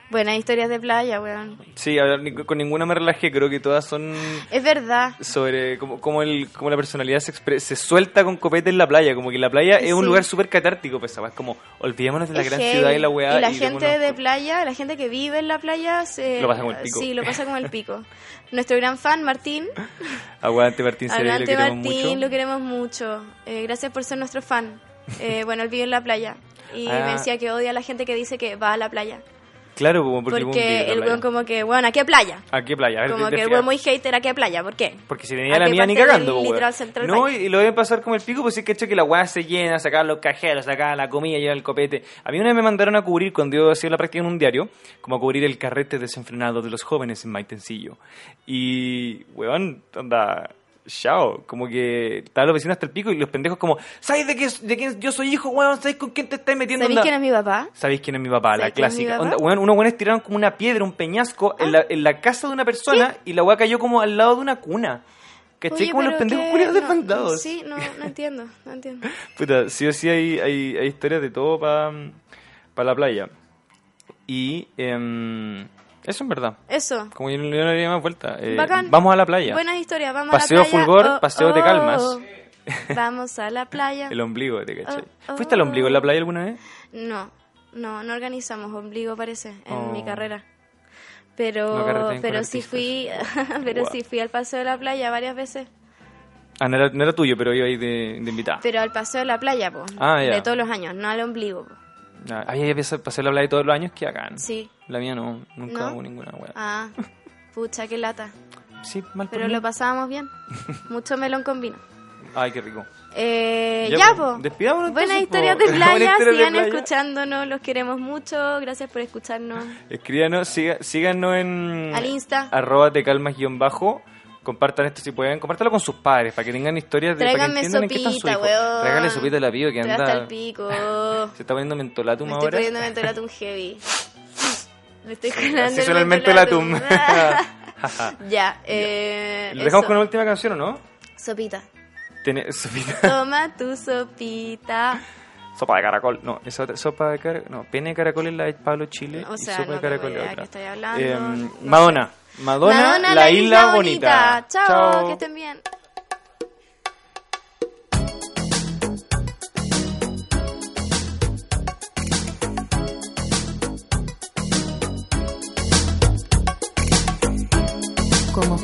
Buenas historias de playa, weón. Sí, a ver, con ninguna me relajé, creo que todas son Es verdad. sobre cómo, cómo, el, cómo la personalidad se, expre- se suelta con copete en la playa, como que la playa es un lugar súper catártico, pues, ¿sabes? Como olvidémonos de la Es gran heavy. ciudad y la weá. Y la y gente de playa, la gente que vive en la playa, se... Lo pasa como el pico. Sí, lo pasa como el pico. Nuestro gran fan, Martín, *laughs* Aguante Martín Cerelli, lo queremos Martín, mucho. lo queremos mucho. Eh, gracias por ser nuestro fan. Eh, bueno, él vive en la playa. Y *laughs* Ah. me decía que odia a la gente que dice que va a la playa. Claro, como porque, Porque, el weón weón como que, bueno, ¿a qué playa? ¿A qué playa? A ver, Como que el weón muy hater, ¿a qué playa? ¿Por qué? Porque si tenía ¿A la mía ni cagando, litoral weón. central No, y, lo deben pasar como el pico, pues sí que hecho que la weá se llena, sacar los cajeros, sacar la comida, llevar el copete. A mí una vez me mandaron a cubrir, cuando yo hacía la práctica en un diario, como a cubrir el carrete desenfrenado de los jóvenes en Maitencillo. Y, weón, anda, chao, como que estaban los vecinos hasta el pico y los pendejos como, ¿sabes de, qué, de quién yo soy hijo, weón? ¿Sabes con quién te estás metiendo? ¿Sabéis quién es mi papá? ¿Sabéis quién es mi papá? La ¿Sabéis quién es mi clásica. Onda, weón, unos buenos tiraron como una piedra, un peñasco en, la, en la casa de una persona y la weá cayó como al lado de una cuna. ¿Cachai? Como los pendejos que- culiados no, desbandados. Sí, no, no entiendo, no entiendo. *laughs* Puta, sí o sí hay, hay, hay historias de todo para la playa. Y em, eso en verdad. Eso. Como yo no le daría más vuelta. eh, Bacán. vamos a la playa. Buenas historias, vamos Paseo a la playa. fulgor, paseo de calmas. *laughs* Vamos a la playa. El ombligo, ¿te cachai? Oh, ¿Fuiste al oh. ombligo en la playa alguna vez? No, no, no organizamos ombligo, parece, en Oh. mi carrera. Pero, pero sí artistas. fui, *laughs* pero sí fui al paseo de la playa varias veces. Ah, no era, no era tuyo, pero iba ahí de, de invitada. Pero al paseo de la playa, po, Ah, ya. de todos los años, no al ombligo. po. Ah, ay, pasé la playa todos los años, que hagan. Sí. La mía no, nunca ¿No? hubo ninguna weá. Ah, pucha, qué lata. Sí, mal Pero lo pasábamos bien. *laughs* Mucho melón con vino. Ay, qué rico. Eh, Ya, ya, po, despidámonos Buenas historias de *laughs* playa, de sigan playa. escuchándonos, los queremos mucho. Gracias por escucharnos. Escríbanos, siga- síganos en... Al Insta. Arroba te calmas guion bajo. Compartan esto si pueden. Compártalo con sus padres para que tengan historias de... para que Tráiganme entiendan en qué están su sopita, hijo. weón. Tráigale sopita de la piba que Estoy hasta el anda... pico. *laughs* Se está poniendo mentolatum Me estoy ahora. poniendo mentolatum heavy. *laughs* Me estoy jalando Así el mentolatum. *laughs* ya, eh. ¿Lo dejamos eso. con la última canción o no? Sopita. Tiene sopita. Toma tu sopita. Sopa de caracol. No, esa otra. Sopa de caracol. No, pene de caracol es la de Pablo Chile. O y sea, sopa no de caracol es otra. qué estoy hablando, no Madonna. Madonna, la, isla, bonita. Chao, que estén bien. Como.